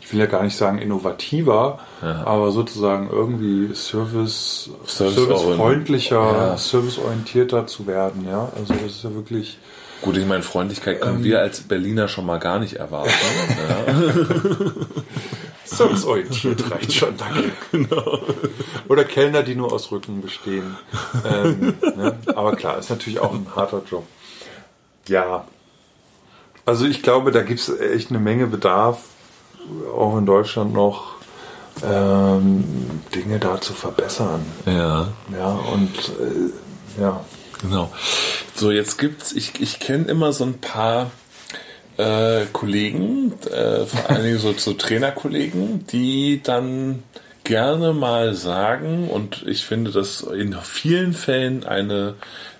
Speaker 2: ich will ja gar nicht sagen innovativer, ja. aber sozusagen irgendwie Service, Service servicefreundlicher, ja. serviceorientierter zu werden. Ja, also das ist ja wirklich
Speaker 3: Gut, ich meine, Freundlichkeit können ähm, wir als Berliner schon mal gar nicht erwarten. [laughs] ja.
Speaker 2: Serviceorientiert reicht schon, danke. [laughs] Genau. Oder Kellner, die nur aus Rücken bestehen. Ähm, ne? Aber klar, ist natürlich auch ein harter Job. Ja. Also ich glaube, da gibt es echt eine Menge Bedarf, auch in Deutschland noch, ähm, Dinge da zu verbessern.
Speaker 3: Ja.
Speaker 2: Ja, und äh, ja.
Speaker 3: Genau. So, jetzt gibt's, ich, ich kenne immer so ein paar äh, Kollegen, äh, vor allen Dingen so, so Trainerkollegen, die dann gerne mal sagen, und ich finde das in vielen Fällen eine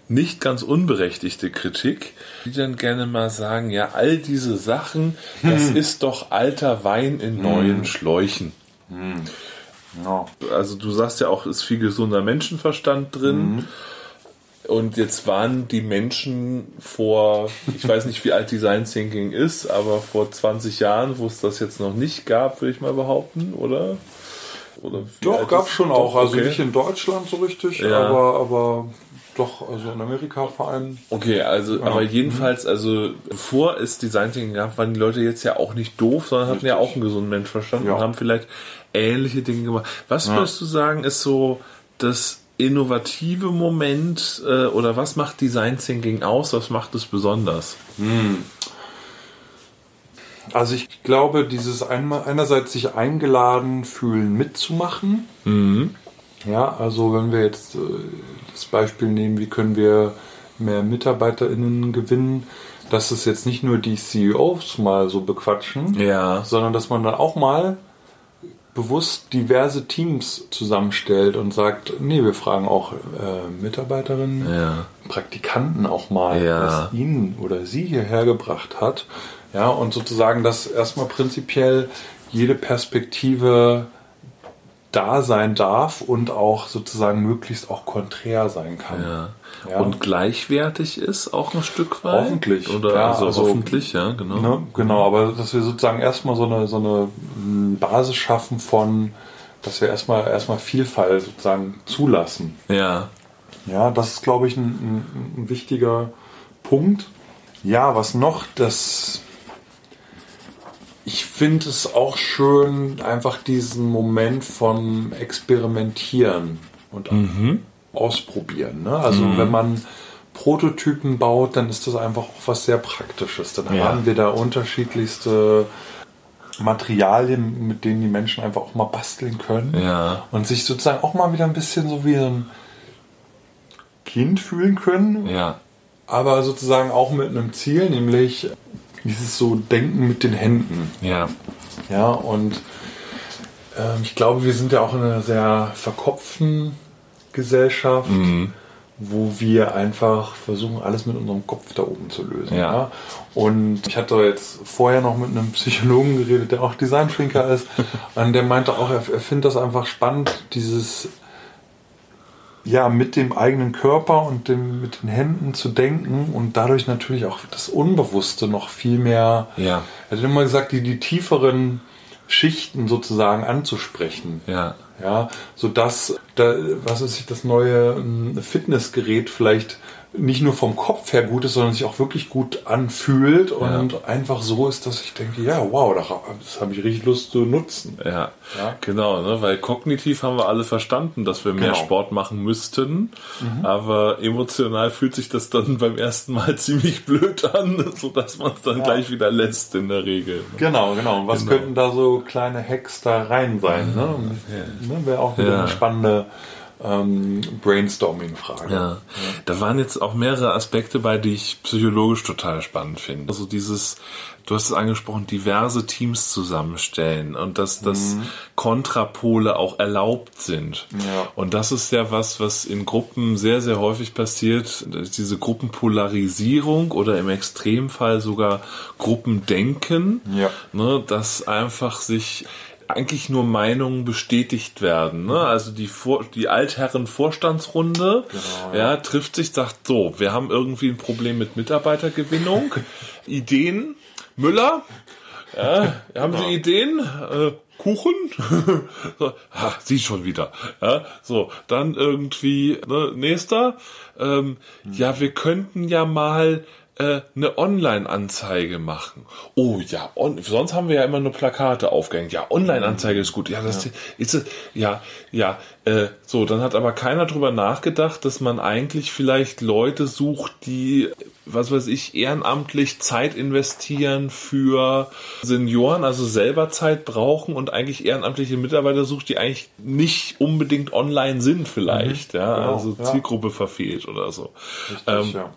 Speaker 3: nicht ganz unberechtigte Kritik, die dann gerne mal sagen, ja, all diese Sachen, das hm. ist doch alter Wein in hm. neuen Schläuchen. Hm. Ja. Also du sagst ja auch, ist viel gesunder Menschenverstand drin. Und jetzt waren die Menschen vor, ich weiß nicht, wie alt Design Thinking ist, aber vor 20 Jahren, wo es das jetzt noch nicht gab, würde ich mal behaupten, oder? Oder
Speaker 2: Doch, gab es schon auch. Also okay. nicht in Deutschland so richtig, ja. aber, aber doch, also in Amerika vor allem.
Speaker 3: Okay, also, ja. aber jedenfalls, also bevor es Design Thinking gab, waren die Leute jetzt ja auch nicht doof, sondern Richtig. hatten ja auch einen gesunden Menschverstand ja. und haben vielleicht ähnliche Dinge gemacht. Was würdest du sagen, ist so das innovative Moment äh, oder was macht Design Thinking aus? Was macht es besonders? Hm.
Speaker 2: Also ich glaube, dieses einmal einerseits sich eingeladen fühlen mitzumachen. Mhm. Ja, also wenn wir jetzt äh, das Beispiel nehmen, wie können wir mehr MitarbeiterInnen gewinnen, dass es jetzt nicht nur die CEOs mal so bequatschen, ja. sondern dass man dann auch mal bewusst diverse Teams zusammenstellt und sagt, nee, wir fragen auch äh, Mitarbeiterinnen, ja. Praktikanten auch mal, ja. was ihn oder sie hierher gebracht hat. Ja, und sozusagen, dass erstmal prinzipiell jede Perspektive da sein darf und auch sozusagen möglichst auch konträr sein kann.
Speaker 3: Ja. ja. Und gleichwertig ist auch ein Stück weit.
Speaker 2: Hoffentlich.
Speaker 3: Oder ja, also, also hoffentlich, ja,
Speaker 2: genau. Ne, genau, aber dass wir sozusagen erstmal so eine, so eine Basis schaffen von, dass wir erstmal erstmal Vielfalt sozusagen zulassen.
Speaker 3: Ja.
Speaker 2: Ja, das ist, glaube ich, ein, ein, ein wichtiger Punkt. Ja, was noch? Das ich finde es auch schön, einfach diesen Moment von Experimentieren und mhm. Ausprobieren. Ne? Also mhm. wenn man Prototypen baut, dann ist das einfach auch was sehr Praktisches. Dann ja. haben wir da unterschiedlichste Materialien, mit denen die Menschen einfach auch mal basteln können.
Speaker 3: Ja.
Speaker 2: Und sich sozusagen auch mal wieder ein bisschen so wie ein Kind fühlen können.
Speaker 3: Ja.
Speaker 2: Aber sozusagen auch mit einem Ziel, nämlich dieses so Denken mit den Händen.
Speaker 3: Ja.
Speaker 2: Ja, und äh, ich glaube, wir sind ja auch in einer sehr verkopften Gesellschaft, mhm. wo wir einfach versuchen, alles mit unserem Kopf da oben zu lösen. Ja. ja. Und ich hatte jetzt vorher noch mit einem Psychologen geredet, der auch Designschrinker ist, [laughs] und der meinte auch, er, er findet das einfach spannend, dieses ja, mit dem eigenen Körper und dem, mit den Händen zu denken und dadurch natürlich auch das Unbewusste noch viel mehr.
Speaker 3: Ja.
Speaker 2: Er hat immer gesagt, die, die tieferen Schichten sozusagen anzusprechen.
Speaker 3: Ja.
Speaker 2: Ja, sodass da, was ist ich, das neue ähm, Fitnessgerät vielleicht nicht nur vom Kopf her gut ist, sondern sich auch wirklich gut anfühlt und ja. einfach so ist, dass ich denke, ja, wow, das habe ich richtig Lust zu nutzen.
Speaker 3: Ja, ja. genau, ne? weil kognitiv haben wir alle verstanden, dass wir mehr genau. Sport machen müssten, mhm. aber emotional fühlt sich das dann beim ersten Mal [laughs] ziemlich blöd an, sodass man es dann ja. gleich wieder lässt in der Regel. Ne?
Speaker 2: Genau, genau. Und was genau. könnten da so kleine Hacks da rein sein? Ne? ne Wäre auch wieder eine spannende ähm, Brainstorming-Frage.
Speaker 3: Ja. ja. da waren jetzt auch mehrere Aspekte bei, die ich psychologisch total spannend finde. Also dieses, du hast es angesprochen, diverse Teams zusammenstellen und dass, dass mhm. Kontrapole auch erlaubt sind.
Speaker 2: Ja.
Speaker 3: Und das ist ja was, was in Gruppen sehr, sehr häufig passiert. Diese Gruppenpolarisierung oder im Extremfall sogar Gruppendenken.
Speaker 2: Ja.
Speaker 3: Ne, dass einfach sich eigentlich nur Meinungen bestätigt werden. Ne? Also die, Vor die Altherren Vorstandsrunde genau, ja. ja. trifft sich, sagt so, wir haben irgendwie ein Problem mit Mitarbeitergewinnung. [laughs] Ideen, Müller, ja, haben Sie Ideen? Äh, Kuchen? [laughs] so, ha, sie schon wieder. Ja, so, dann irgendwie, ne, nächster. Ähm, hm. Ja, wir könnten ja mal äh, eine Online-Anzeige machen. Oh ja, on, sonst haben wir ja immer nur Plakate aufgehängt. Ja, Online-Anzeige ist gut. Ja, das ja. ist ja, ja. Äh, so, dann hat aber keiner drüber nachgedacht, dass man eigentlich vielleicht Leute sucht, die, was weiß ich, ehrenamtlich Zeit investieren für Senioren, also selber Zeit brauchen und eigentlich ehrenamtliche Mitarbeiter sucht, die eigentlich nicht unbedingt online sind vielleicht, mhm, ja, genau, also Zielgruppe ja. verfehlt oder so. Richtig, ähm, ja.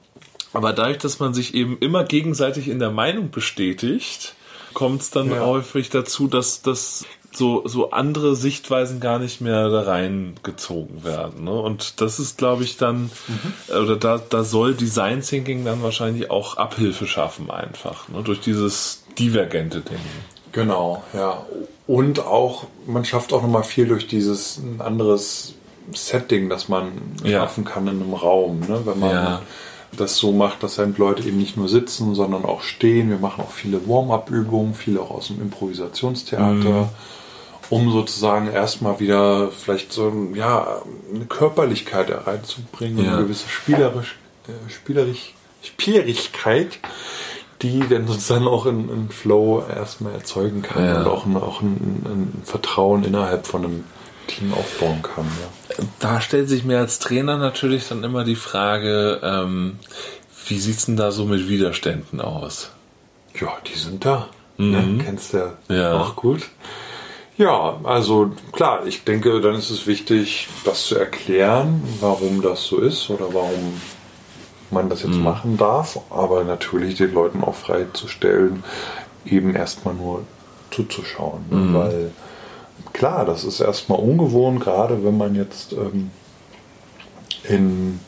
Speaker 3: Aber dadurch, dass man sich eben immer gegenseitig in der Meinung bestätigt, kommt es dann ja. häufig dazu, dass das so, so andere Sichtweisen gar nicht mehr da reingezogen werden. Ne? Und das ist, glaube ich, dann, mhm. oder da, da soll Design Thinking dann wahrscheinlich auch Abhilfe schaffen, einfach, ne? durch dieses divergente Denken.
Speaker 2: Genau, ja. Und auch, man schafft auch nochmal viel durch dieses ein anderes Setting, das man ja. schaffen kann in einem Raum, ne? wenn man ja das so macht, dass halt Leute eben nicht nur sitzen, sondern auch stehen. Wir machen auch viele Warm-up-Übungen, viele auch aus dem Improvisationstheater. Mhm. um sozusagen erstmal wieder vielleicht so ja, eine Körperlichkeit reinzubringen, ja. eine gewisse spielerisch, äh, spielerisch, Spielerigkeit, die dann sozusagen auch einen Flow erstmal erzeugen kann ja. und auch, ein, auch ein, ein, Vertrauen innerhalb von einem Team aufbauen kann. Ja.
Speaker 3: Da stellt sich mir als Trainer natürlich dann immer die Frage, ähm, wie es denn da so mit Widerständen aus?
Speaker 2: Ja, die sind da. Mhm. Ne? Kennst du ja auch gut. Ja, also klar, ich denke, dann ist es wichtig, das zu erklären, warum das so ist oder warum man das jetzt mhm. machen darf, aber natürlich den Leuten auch freizustellen, eben erstmal nur zuzuschauen. Ne? Mhm. Weil klar, das ist erstmal ungewohnt, gerade wenn man jetzt ähm, in,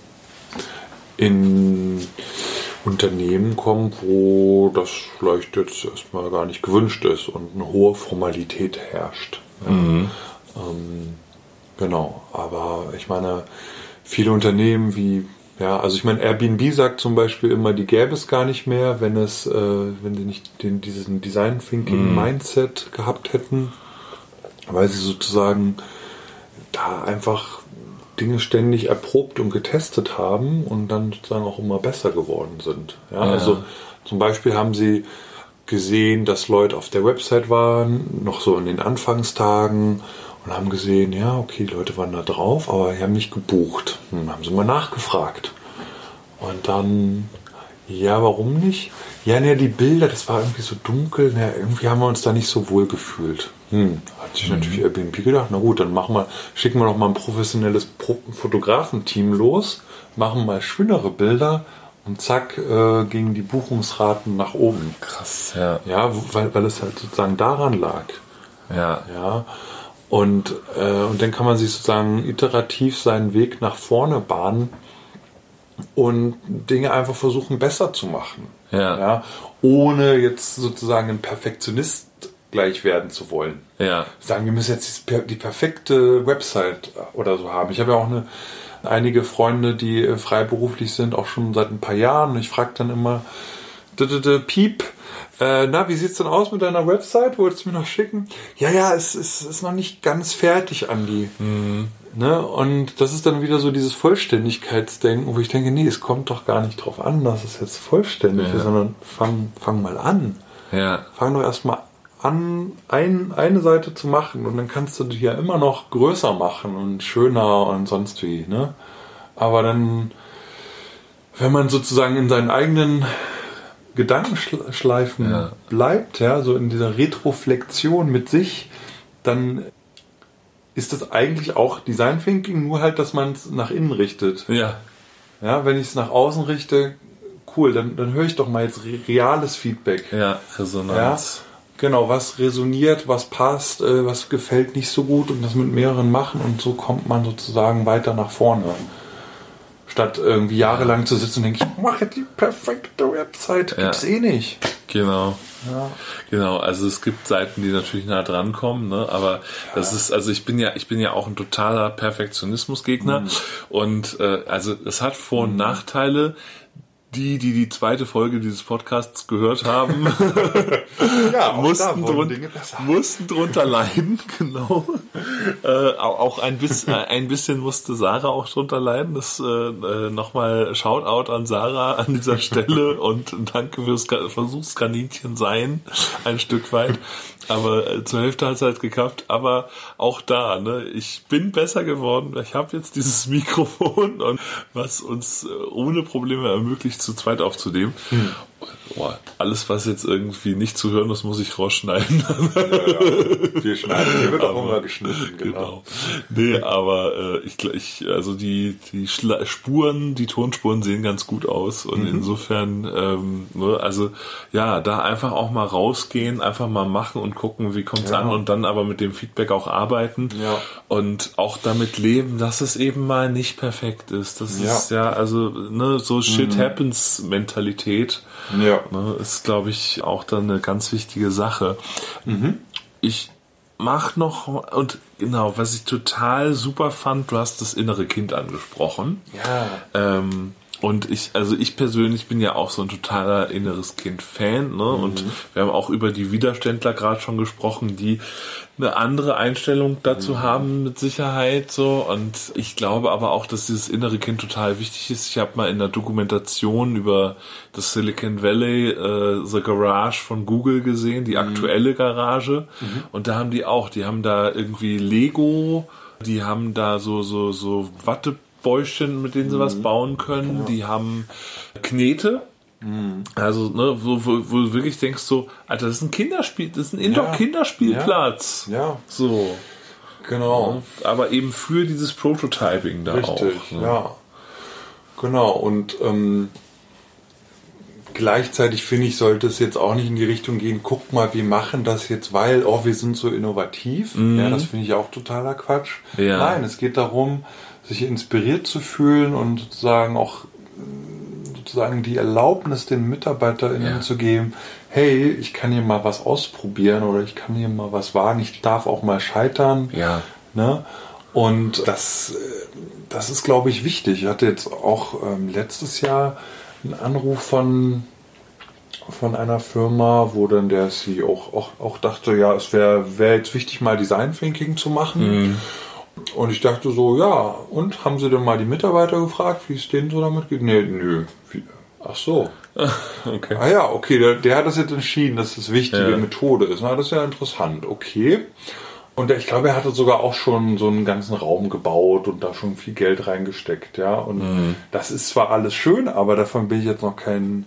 Speaker 2: in Unternehmen kommt, wo das vielleicht jetzt erstmal gar nicht gewünscht ist und eine hohe Formalität herrscht. Ja. Mhm. Ähm, genau, aber ich meine, viele Unternehmen wie ja, also ich meine, Airbnb sagt zum Beispiel immer, die gäbe es gar nicht mehr, wenn es, äh, wenn sie nicht den, diesen Design Thinking mhm. Mindset gehabt hätten, weil sie sozusagen da einfach Dinge ständig erprobt und getestet haben und dann sozusagen auch immer besser geworden sind. Ja, ja. Also zum Beispiel haben sie gesehen, dass Leute auf der Website waren, noch so in den Anfangstagen und haben gesehen, ja, okay, die Leute waren da drauf, aber die haben nicht gebucht. Dann haben sie mal nachgefragt. Und dann, ja, warum nicht? Ja, ne, die Bilder, das war irgendwie so dunkel, ne, irgendwie haben wir uns da nicht so wohl gefühlt. Hm, hat sich mhm. natürlich Airbnb gedacht, na gut, dann machen wir, schicken wir doch mal ein professionelles Pro Fotografenteam los, machen mal schönere Bilder und zack, äh, gingen die Buchungsraten nach oben.
Speaker 3: Krass, ja.
Speaker 2: Ja, weil, weil es halt sozusagen daran lag.
Speaker 3: Ja.
Speaker 2: Ja. Und, äh, und dann kann man sich sozusagen iterativ seinen Weg nach vorne bahnen und Dinge einfach versuchen besser zu machen.
Speaker 3: Ja.
Speaker 2: ja ohne jetzt sozusagen ein Perfektionist gleich werden zu wollen.
Speaker 3: Ja.
Speaker 2: Sagen, wir müssen jetzt die perfekte Website oder so haben. Ich habe ja auch eine, einige Freunde, die freiberuflich sind, auch schon seit ein paar Jahren. Ich frage dann immer, Piep, äh, na, wie sieht's denn aus mit deiner Website? Wolltest du mir noch schicken? Ja, ja, es, es ist noch nicht ganz fertig, Andi. Mhm. Ne? Und das ist dann wieder so dieses Vollständigkeitsdenken, wo ich denke, nee, es kommt doch gar nicht drauf an, dass es jetzt vollständig ja. ist, sondern fang, fang mal an.
Speaker 3: Ja.
Speaker 2: Fang doch erstmal an, ein, eine Seite zu machen und dann kannst du die ja immer noch größer machen und schöner und sonst wie. Ne? Aber dann, wenn man sozusagen in seinen eigenen Gedankenschleifen ja. bleibt, ja, so in dieser Retroflexion mit sich, dann ist das eigentlich auch Design Thinking, nur halt, dass man es nach innen richtet.
Speaker 3: Ja.
Speaker 2: Ja, wenn ich es nach außen richte, cool, dann, dann höre ich doch mal jetzt reales Feedback.
Speaker 3: Ja, Resonanz.
Speaker 2: Ja, genau, was resoniert, was passt, äh, was gefällt nicht so gut und das mit mehreren machen und so kommt man sozusagen weiter nach vorne. Statt irgendwie jahrelang zu sitzen und denken, ich mache die perfekte Website. Gibt's ja. eh nicht.
Speaker 3: Genau. Ja. Genau, also es gibt Seiten, die natürlich nah dran kommen, ne? aber das ist, also ich bin ja, ich bin ja auch ein totaler Perfektionismusgegner mhm. und äh, also es hat Vor- und mhm. Nachteile die, die die zweite Folge dieses Podcasts gehört haben, [laughs] ja, mussten, drun mussten drunter leiden, [laughs] genau. Äh, auch ein bisschen, äh, ein bisschen musste Sarah auch drunter leiden. Das äh, äh, nochmal Shoutout an Sarah an dieser Stelle und danke fürs Versuchskaninchen sein, ein Stück weit. Aber äh, zur Hälfte hat es halt gekappt. Aber auch da, ne, ich bin besser geworden. Ich habe jetzt dieses [laughs] Mikrofon und was uns äh, ohne Probleme ermöglicht, zu zweit aufzunehmen. Hm. Boah, alles, was jetzt irgendwie nicht zu hören ist, muss ich rausschneiden. Ja,
Speaker 2: ja. Wir schneiden, hier wird auch immer geschnitten, genau. genau.
Speaker 3: Nee, aber äh, ich, ich, also die, die Schla Spuren, die Tonspuren sehen ganz gut aus und mhm. insofern, ähm, ne, also ja, da einfach auch mal rausgehen, einfach mal machen und gucken, wie kommt's ja. an und dann aber mit dem Feedback auch arbeiten
Speaker 2: ja.
Speaker 3: und auch damit leben, dass es eben mal nicht perfekt ist. Das ist ja, also ne, so Shit mhm. happens Mentalität.
Speaker 2: Ja.
Speaker 3: Ne, ist, glaube ich, auch dann eine ganz wichtige Sache. Mhm. Ich mach noch und genau, was ich total super fand, du hast das innere Kind angesprochen.
Speaker 2: Ja.
Speaker 3: Ähm, und ich, also ich persönlich bin ja auch so ein totaler inneres Kind-Fan, ne? Mhm. Und wir haben auch über die Widerständler gerade schon gesprochen, die eine andere Einstellung dazu mhm. haben mit Sicherheit so. Und ich glaube aber auch, dass dieses innere Kind total wichtig ist. Ich habe mal in der Dokumentation über das Silicon Valley äh, The Garage von Google gesehen, die mhm. aktuelle Garage. Mhm. Und da haben die auch, die haben da irgendwie Lego, die haben da so so so Watte Bäuschen, mit denen sie mhm. was bauen können. Ja. Die haben Knete. Mhm. Also, ne, wo, wo, wo, du wirklich denkst so, Alter, das ist ein Kinderspiel, das ist ein Indoor-Kinderspielplatz.
Speaker 2: Ja. ja.
Speaker 3: So.
Speaker 2: Genau.
Speaker 3: aber eben für dieses Prototyping da
Speaker 2: Richtig,
Speaker 3: auch.
Speaker 2: Richtig, ne? ja. Genau. Und ähm, gleichzeitig finde ich, sollte es jetzt auch nicht in die Richtung gehen, guck mal, wir machen das jetzt, weil, oh, wir sind so innovativ. Mhm. Ja, das finde ich auch totaler Quatsch. Ja. Nein, es geht darum, sich inspiriert zu fühlen und sozusagen auch sozusagen die Erlaubnis den MitarbeiterInnen ja. zu geben, hey, ich kann hier mal was ausprobieren oder ich kann hier mal was wagen, ich darf auch mal scheitern.
Speaker 3: Ja.
Speaker 2: Ne? Und das, das ist, glaube ich, wichtig. Ich hatte jetzt auch ähm, letztes Jahr einen Anruf von, von einer Firma, wo dann der CEO auch, auch, auch dachte, ja, es wäre wär jetzt wichtig, mal Design Thinking zu machen. Mhm. Und ich dachte so, ja, und haben Sie denn mal die Mitarbeiter gefragt, wie es denen so damit geht? Nee, nö. Ach so. [laughs] okay. Ah ja, okay, der, der, hat das jetzt entschieden, dass das wichtige ja. Methode ist. Na, das ist ja interessant. Okay. Und ich glaube, er hatte sogar auch schon so einen ganzen Raum gebaut und da schon viel Geld reingesteckt, ja. Und mhm. das ist zwar alles schön, aber davon bin ich jetzt noch kein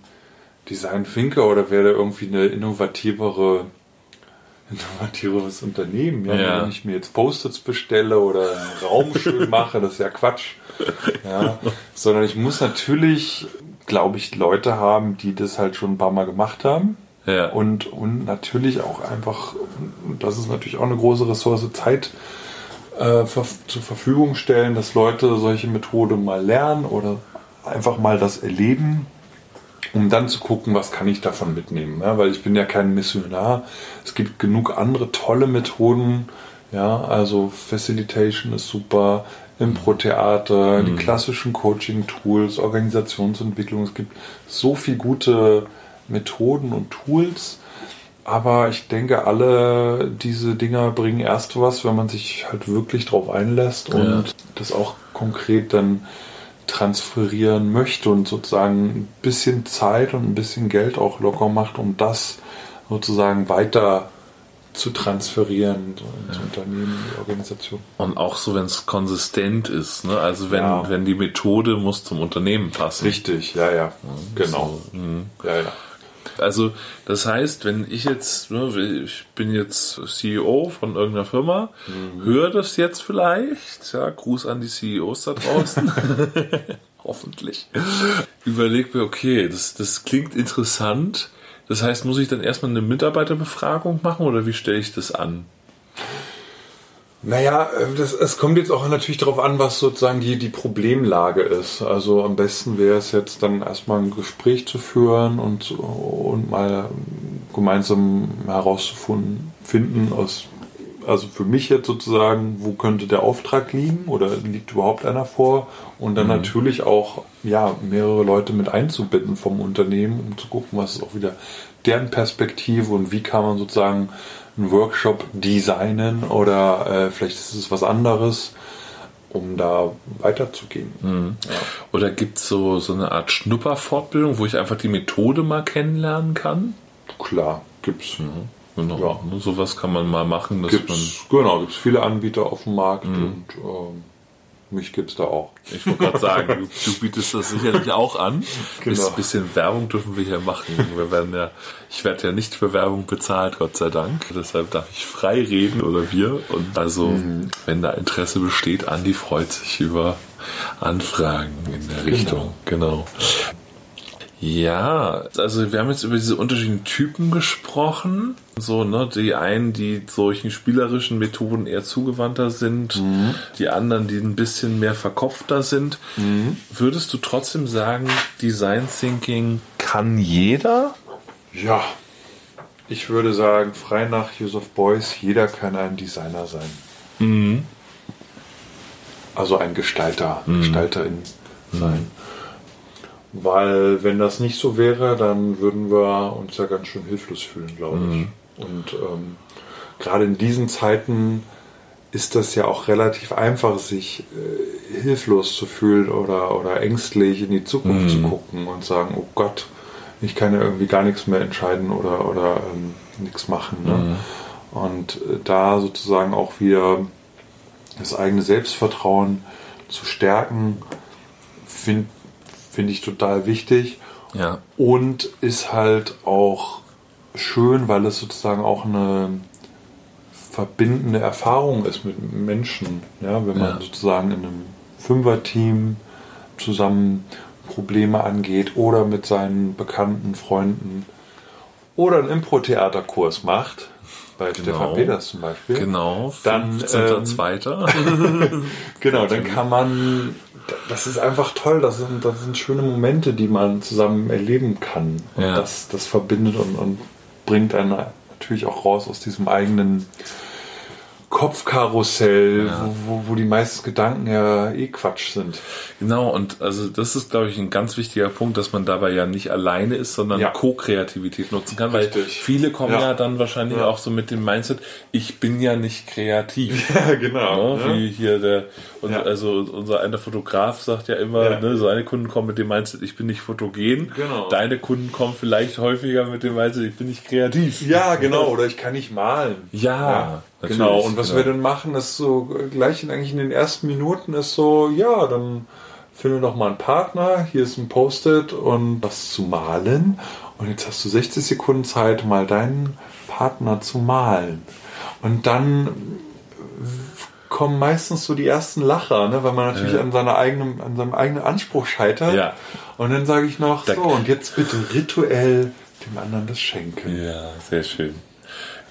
Speaker 2: Design-Thinker oder werde irgendwie eine innovativere innovatives Unternehmen. Ja? ja? Wenn ich mir jetzt Post-its bestelle oder einen Raum [laughs] schön mache, das ist ja Quatsch. Ja? Sondern ich muss natürlich, glaube ich, Leute haben, die das halt schon ein paar Mal gemacht haben.
Speaker 3: Ja.
Speaker 2: Und, und natürlich auch einfach, das ist natürlich auch eine große Ressource, Zeit äh, zur Verfügung stellen, dass Leute solche Methoden mal lernen oder einfach mal das erleben um dann zu gucken, was kann ich davon mitnehmen. Ja, weil ich bin ja kein Missionar. Es gibt genug andere tolle Methoden. Ja, also Facilitation ist super, Impro-Theater, mhm. die klassischen Coaching-Tools, Organisationsentwicklung. Es gibt so viele gute Methoden und Tools. Aber ich denke, alle diese Dinger bringen erst was, wenn man sich halt wirklich drauf einlässt und ja. das auch konkret dann transferieren möchte und sozusagen ein bisschen Zeit und ein bisschen Geld auch locker macht, um das sozusagen weiter zu transferieren ins ja. Unternehmen, die Organisation.
Speaker 3: Und auch so, wenn es konsistent ist, ne? Also wenn, ja. wenn die Methode muss zum Unternehmen passen.
Speaker 2: Richtig, ja, ja. ja genau. So, mhm. ja,
Speaker 3: Also das heißt, wenn ich jetzt, ne, ich bin jetzt CEO von irgendeiner Firma, mhm. höre das jetzt vielleicht, ja, Gruß an die CEOs da draußen. [laughs] Hoffentlich. Überleg mir, okay, das, das klingt interessant. Das heißt, muss ich dann erstmal eine Mitarbeiterbefragung machen oder wie stelle ich das an?
Speaker 2: Naja, äh, das, es kommt jetzt auch natürlich darauf an, was sozusagen die, die Problemlage ist. Also am besten wäre es jetzt dann erstmal ein Gespräch zu führen und, und mal gemeinsam herauszufinden, aus, also für mich jetzt sozusagen, wo könnte der Auftrag liegen oder liegt überhaupt einer vor? Und dann mhm. natürlich auch ja, mehrere Leute mit einzubinden vom Unternehmen, um zu gucken, was ist auch wieder deren Perspektive und wie kann man sozusagen einen Workshop designen oder äh, vielleicht ist es was anderes, um da weiterzugehen.
Speaker 3: Mhm. Ja. Oder gibt es so, so eine Art Schnupperfortbildung, wo ich einfach die Methode mal kennenlernen kann?
Speaker 2: Klar, gibt's. Mhm.
Speaker 3: Genau. Ja. Sowas kann man mal machen.
Speaker 2: Dass gibt's, man genau, gibt es viele Anbieter auf dem Markt mhm. und ähm, mich gibt es da auch.
Speaker 3: Ich wollte gerade sagen, du, du, bietest das sicherlich auch an. Genau. Ein bisschen Werbung dürfen wir hier machen. Wir werden ja, ich werde ja nicht für Werbung bezahlt, Gott sei Dank. Deshalb darf ich frei reden oder wir. Und also, mhm. wenn da Interesse besteht, Andi freut sich über Anfragen in der genau. Richtung. Genau. Ja, also wir haben jetzt über diese unterschiedlichen Typen gesprochen. So, ne, die einen, die solchen spielerischen Methoden eher zugewandter sind, mhm. die anderen, die ein bisschen mehr verkopfter sind. Mhm. Würdest du trotzdem sagen, Design Thinking kann jeder?
Speaker 2: Ja. Ich würde sagen, frei nach Yusuf Beuys, jeder kann ein Designer sein. Mhm. Also ein Gestalter, mhm. Gestalterin sein. Weil wenn das nicht so wäre, dann würden wir uns ja ganz schön hilflos fühlen, glaube ich. Mhm. Und ähm, gerade in diesen Zeiten ist das ja auch relativ einfach, sich äh, hilflos zu fühlen oder, oder ängstlich in die Zukunft mhm. zu gucken und sagen, oh Gott, ich kann ja irgendwie gar nichts mehr entscheiden oder, oder ähm, nichts machen. Ne? Mhm. Und äh, da sozusagen auch wieder das eigene Selbstvertrauen zu stärken, finde find ich total wichtig.
Speaker 3: Ja.
Speaker 2: Und ist halt auch schön, weil es sozusagen auch eine verbindende Erfahrung ist mit Menschen. Ja, wenn man ja. sozusagen in einem Fünfer-Team zusammen Probleme angeht oder mit seinen bekannten Freunden oder einen Impro-Theaterkurs macht, bei genau. Stefan Peters zum Beispiel.
Speaker 3: Genau,
Speaker 2: dann ähm,
Speaker 3: Zweiter. [laughs]
Speaker 2: genau, dann kann man, das ist einfach toll, das sind, das sind schöne Momente, die man zusammen erleben kann. Und ja. das, das verbindet und, und bringt einen natürlich auch raus aus diesem eigenen Kopfkarussell, ja. wo, wo, die meisten Gedanken ja eh Quatsch sind.
Speaker 3: Genau, und also das ist, glaube ich, ein ganz wichtiger Punkt, dass man dabei ja nicht alleine ist, sondern ja. Co-Kreativität nutzen kann, weil Richtig. viele kommen ja. ja dann wahrscheinlich auch so mit dem Mindset, ich bin ja nicht kreativ.
Speaker 2: Ja, [laughs] genau.
Speaker 3: Ne? Wie hier der, und also unser einer Fotograf sagt ja immer, ne, seine Kunden kommen mit dem Mindset, ich bin nicht fotogen.
Speaker 2: Genau.
Speaker 3: Deine Kunden kommen vielleicht häufiger mit dem Mindset, ich bin nicht kreativ.
Speaker 2: Ja, genau, oder ich kann nicht malen.
Speaker 3: Ja.
Speaker 2: Genau, und was genau. wir dann machen, ist so, gleich in, eigentlich in den ersten Minuten ist so, ja, dann finde doch mal einen Partner, hier ist ein Post-it und was zu malen. Und jetzt hast du 60 Sekunden Zeit, mal deinen Partner zu malen. Und dann kommen meistens so die ersten Lacher, ne? weil man natürlich ja. an, seiner eigenen, an seinem eigenen Anspruch scheitert.
Speaker 3: Ja.
Speaker 2: Und dann sage ich noch, da so, und jetzt bitte rituell dem anderen das schenken.
Speaker 3: Ja, sehr schön.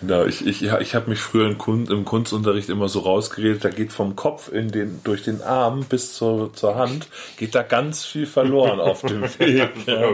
Speaker 3: Genau, ich, ich, ich habe mich früher Kunst, im Kunstunterricht immer so rausgeredet, da geht vom Kopf in den, durch den Arm bis zur, zur Hand, geht da ganz viel verloren auf dem [laughs] Weg. ja.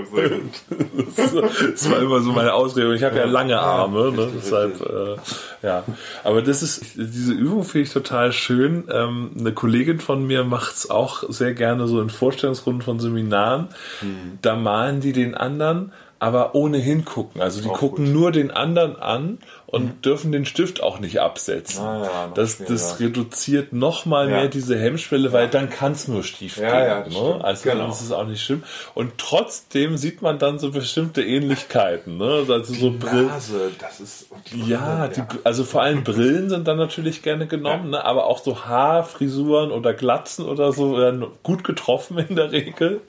Speaker 3: das, das, war immer so meine Ausrede. Ich habe ja lange Arme, ne? deshalb, äh, ja. Aber das ist, diese Übung finde ich total schön. Ähm, eine Kollegin von mir macht's auch sehr gerne so in Vorstellungsrunden von Seminaren. Mhm. Da malen die den anderen aber ohne hingucken. Also die auch gucken gut. nur den anderen an und mhm. dürfen den Stift auch nicht absetzen.
Speaker 2: Ah, ja,
Speaker 3: das, das reduziert noch mal ja. mehr diese Hemmschwelle, weil dann kann es nur schief
Speaker 2: gehen. Ja,
Speaker 3: ne? Also genau. dann ist es auch nicht schlimm. Und trotzdem sieht man dann so bestimmte Ähnlichkeiten. Ne? Also
Speaker 2: die
Speaker 3: so
Speaker 2: Nase, das ist
Speaker 3: Brille, ja, die, also vor allem Brillen sind dann natürlich gerne genommen, ne? aber auch so Haarfrisuren oder Glatzen oder so werden gut getroffen in der Regel.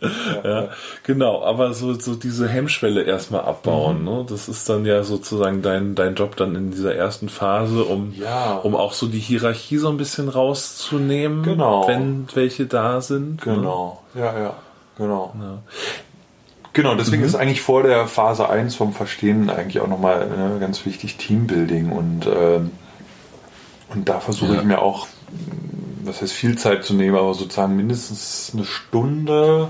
Speaker 3: Ja, genau. Aber so, so diese Hemmschwelle erstmal abbauen. Mhm. Ne? Das ist dann ja sozusagen dein, dein Job dann in dieser ersten Phase, um,
Speaker 2: ja.
Speaker 3: um auch so die Hierarchie so ein bisschen rauszunehmen,
Speaker 2: genau.
Speaker 3: wenn welche da sind.
Speaker 2: Ne? Genau, ne? ja, ja, genau. Ja. Genau, deswegen mhm. ist eigentlich vor der Phase 1 vom Verstehen eigentlich auch nochmal ne, ganz wichtig Teambuilding und, ähm, und da versuche ja. ich mir auch, das heißt viel Zeit zu nehmen, aber sozusagen mindestens eine Stunde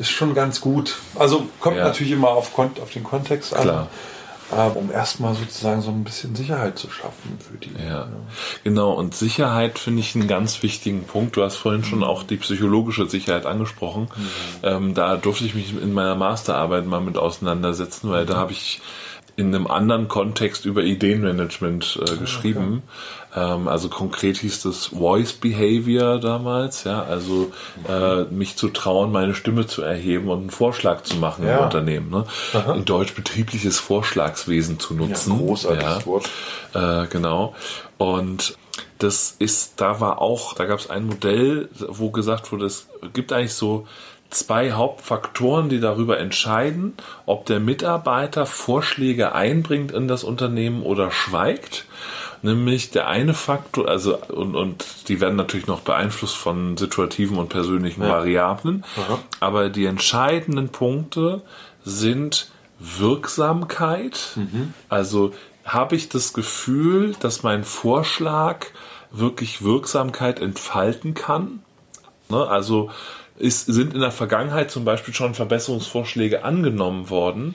Speaker 2: ist schon ganz gut. Also kommt ja. natürlich immer auf, auf den Kontext an.
Speaker 3: Klar.
Speaker 2: Um erstmal sozusagen so ein bisschen Sicherheit zu schaffen für die.
Speaker 3: Ja, ja. genau. Und Sicherheit finde ich einen ganz wichtigen Punkt. Du hast vorhin schon auch die psychologische Sicherheit angesprochen. Mhm. Ähm, da durfte ich mich in meiner Masterarbeit mal mit auseinandersetzen, weil mhm. da habe ich in einem anderen Kontext über Ideenmanagement äh, geschrieben. Okay. Ähm, also konkret hieß das Voice Behavior damals, ja, also äh, mich zu trauen, meine Stimme zu erheben und einen Vorschlag zu machen ja. im Unternehmen. Ne? In Deutsch betriebliches Vorschlagswesen zu nutzen.
Speaker 2: Ja, großartiges
Speaker 3: ja. Wort. Äh, genau. Und das ist, da war auch, da gab es ein Modell, wo gesagt wurde, es gibt eigentlich so zwei Hauptfaktoren, die darüber entscheiden, ob der Mitarbeiter Vorschläge einbringt in das Unternehmen oder schweigt. Nämlich der eine Faktor, also und, und die werden natürlich noch beeinflusst von situativen und persönlichen ja. Variablen, Aha. aber die entscheidenden Punkte sind Wirksamkeit. Mhm. Also habe ich das Gefühl, dass mein Vorschlag wirklich Wirksamkeit entfalten kann. Ne? Also ist, sind in der Vergangenheit zum Beispiel schon Verbesserungsvorschläge angenommen worden?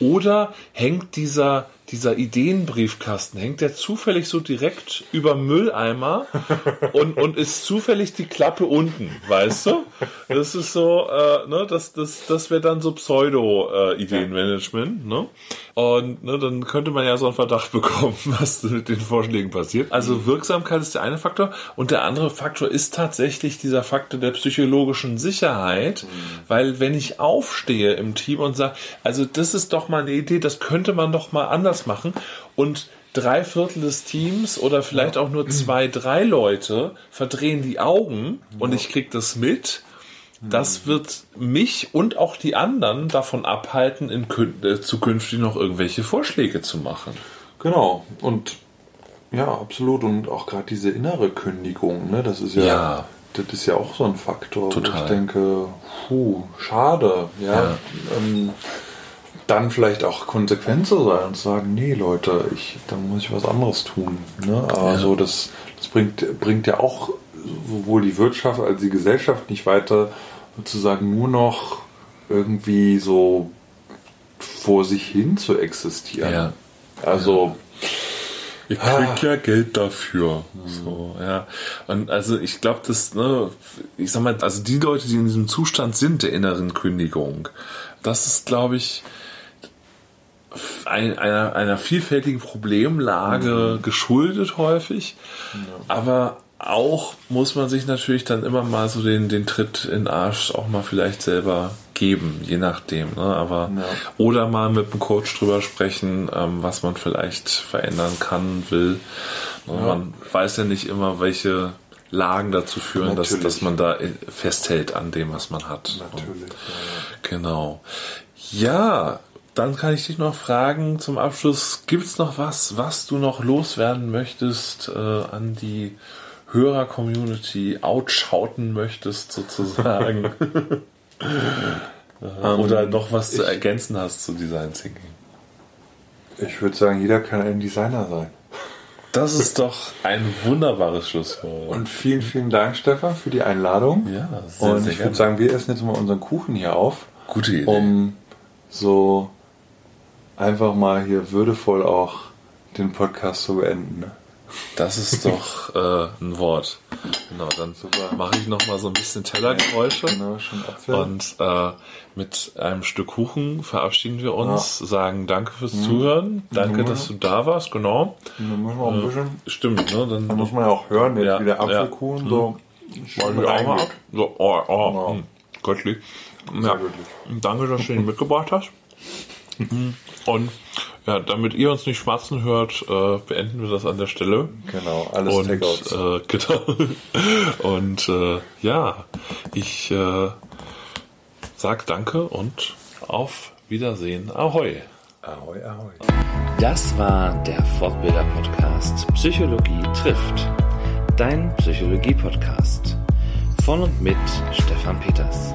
Speaker 3: Oder hängt dieser, dieser Ideenbriefkasten hängt der zufällig so direkt über Mülleimer [laughs] und, und ist zufällig die Klappe unten, weißt du? Das ist so, äh, ne, das, das, das wäre dann so Pseudo-Ideenmanagement, ne? Und ne, dann könnte man ja so einen Verdacht [laughs] bekommen, was mit den Vorschlägen passiert. Also Wirksamkeit ist der eine Faktor und der andere Faktor ist tatsächlich dieser Faktor der psychologischen Sicherheit, mhm. weil wenn ich aufstehe im Team und sage, also das ist doch mal eine Idee, das könnte man doch mal anders machen und drei Viertel des Teams oder vielleicht auch nur zwei, drei Leute verdrehen die Augen und ich krieg das mit das wird mich und auch die anderen davon abhalten, in äh, zukünftig noch irgendwelche Vorschläge zu machen.
Speaker 2: Genau. Und ja, absolut. Und auch gerade diese innere Kündigung, ne, das ist ja, ja, das ist ja auch so ein Faktor. Total. ich denke, puh, schade. Ja. ja. Ähm, dann vielleicht auch konsequent zu sein und sagen, nee, Leute, ich, dann muss ich was anderes tun. Ne? Aber ja. so, das, das bringt, bringt ja auch sowohl die Wirtschaft als die Gesellschaft nicht weiter, sozusagen nur noch irgendwie so vor sich hin zu existieren. Ja. Also.
Speaker 3: Ich krieg ah. ja Geld dafür. Mhm. So, ja. Und also ich glaube, dass, ne, ich sag mal, also die Leute, die in diesem Zustand sind der inneren Kündigung, das ist, glaube ich, einer, einer vielfältigen Problemlage mhm. geschuldet häufig. Ja. Aber auch muss man sich natürlich dann immer mal so den, den Tritt in den Arsch auch mal vielleicht selber geben, je nachdem. Ne? Aber ja. oder mal mit dem Coach drüber sprechen, ähm, was man vielleicht verändern kann, will. Ne? Ja. Man weiß ja nicht immer, welche Lagen dazu führen, dass, dass man da festhält an dem, was man hat. Natürlich. Ja. Genau. Ja, dann kann ich dich noch fragen zum Abschluss, gibt es noch was, was du noch loswerden möchtest äh, an die Hörer-Community outschauten möchtest, sozusagen. [laughs] Ähm, Oder noch was ich, zu ergänzen hast zu Design Thinking.
Speaker 2: Ich würde sagen, jeder kann ein Designer sein.
Speaker 3: Das ist doch ein wunderbares Schlusswort.
Speaker 2: Und vielen, vielen Dank, Stefan, für die Einladung. Ja, sehr, Und sehr ich würde sagen, wir essen jetzt mal unseren Kuchen hier auf.
Speaker 3: Gute Idee.
Speaker 2: Um so einfach mal hier würdevoll auch den Podcast zu beenden. Ne?
Speaker 3: Das ist [laughs] doch äh, ein Wort. Genau, dann mache ich noch mal so ein bisschen Tellergeräusche. Genau, schon Apfel. Und äh, mit einem Stück Kuchen verabschieden wir uns, ja. sagen Danke fürs mhm. Zuhören, danke, dass du da warst, genau.
Speaker 2: Dann muss man auch ein bisschen.
Speaker 3: Äh, stimmt, ne?
Speaker 2: Dann, dann, muss man ja auch hören, jetzt ja, wie der Apfelkuchen ja. so.
Speaker 3: Mal auch mal ab. So, oh, oh, genau. Hm, göttlich. Ja. Göttlich. Danke, dass du ihn mitgebracht hast. Und ja, damit ihr uns nicht schmatzen hört, äh, beenden wir das an der Stelle.
Speaker 2: Genau, alles und.
Speaker 3: Äh, [laughs] genau. und äh, ja, ich äh, sag danke und auf Wiedersehen. Ahoi.
Speaker 2: Ahoi, ahoi.
Speaker 1: Das war der Fortbilder-Podcast Psychologie trifft. Dein Psychologie-Podcast. Von und mit Stefan Peters.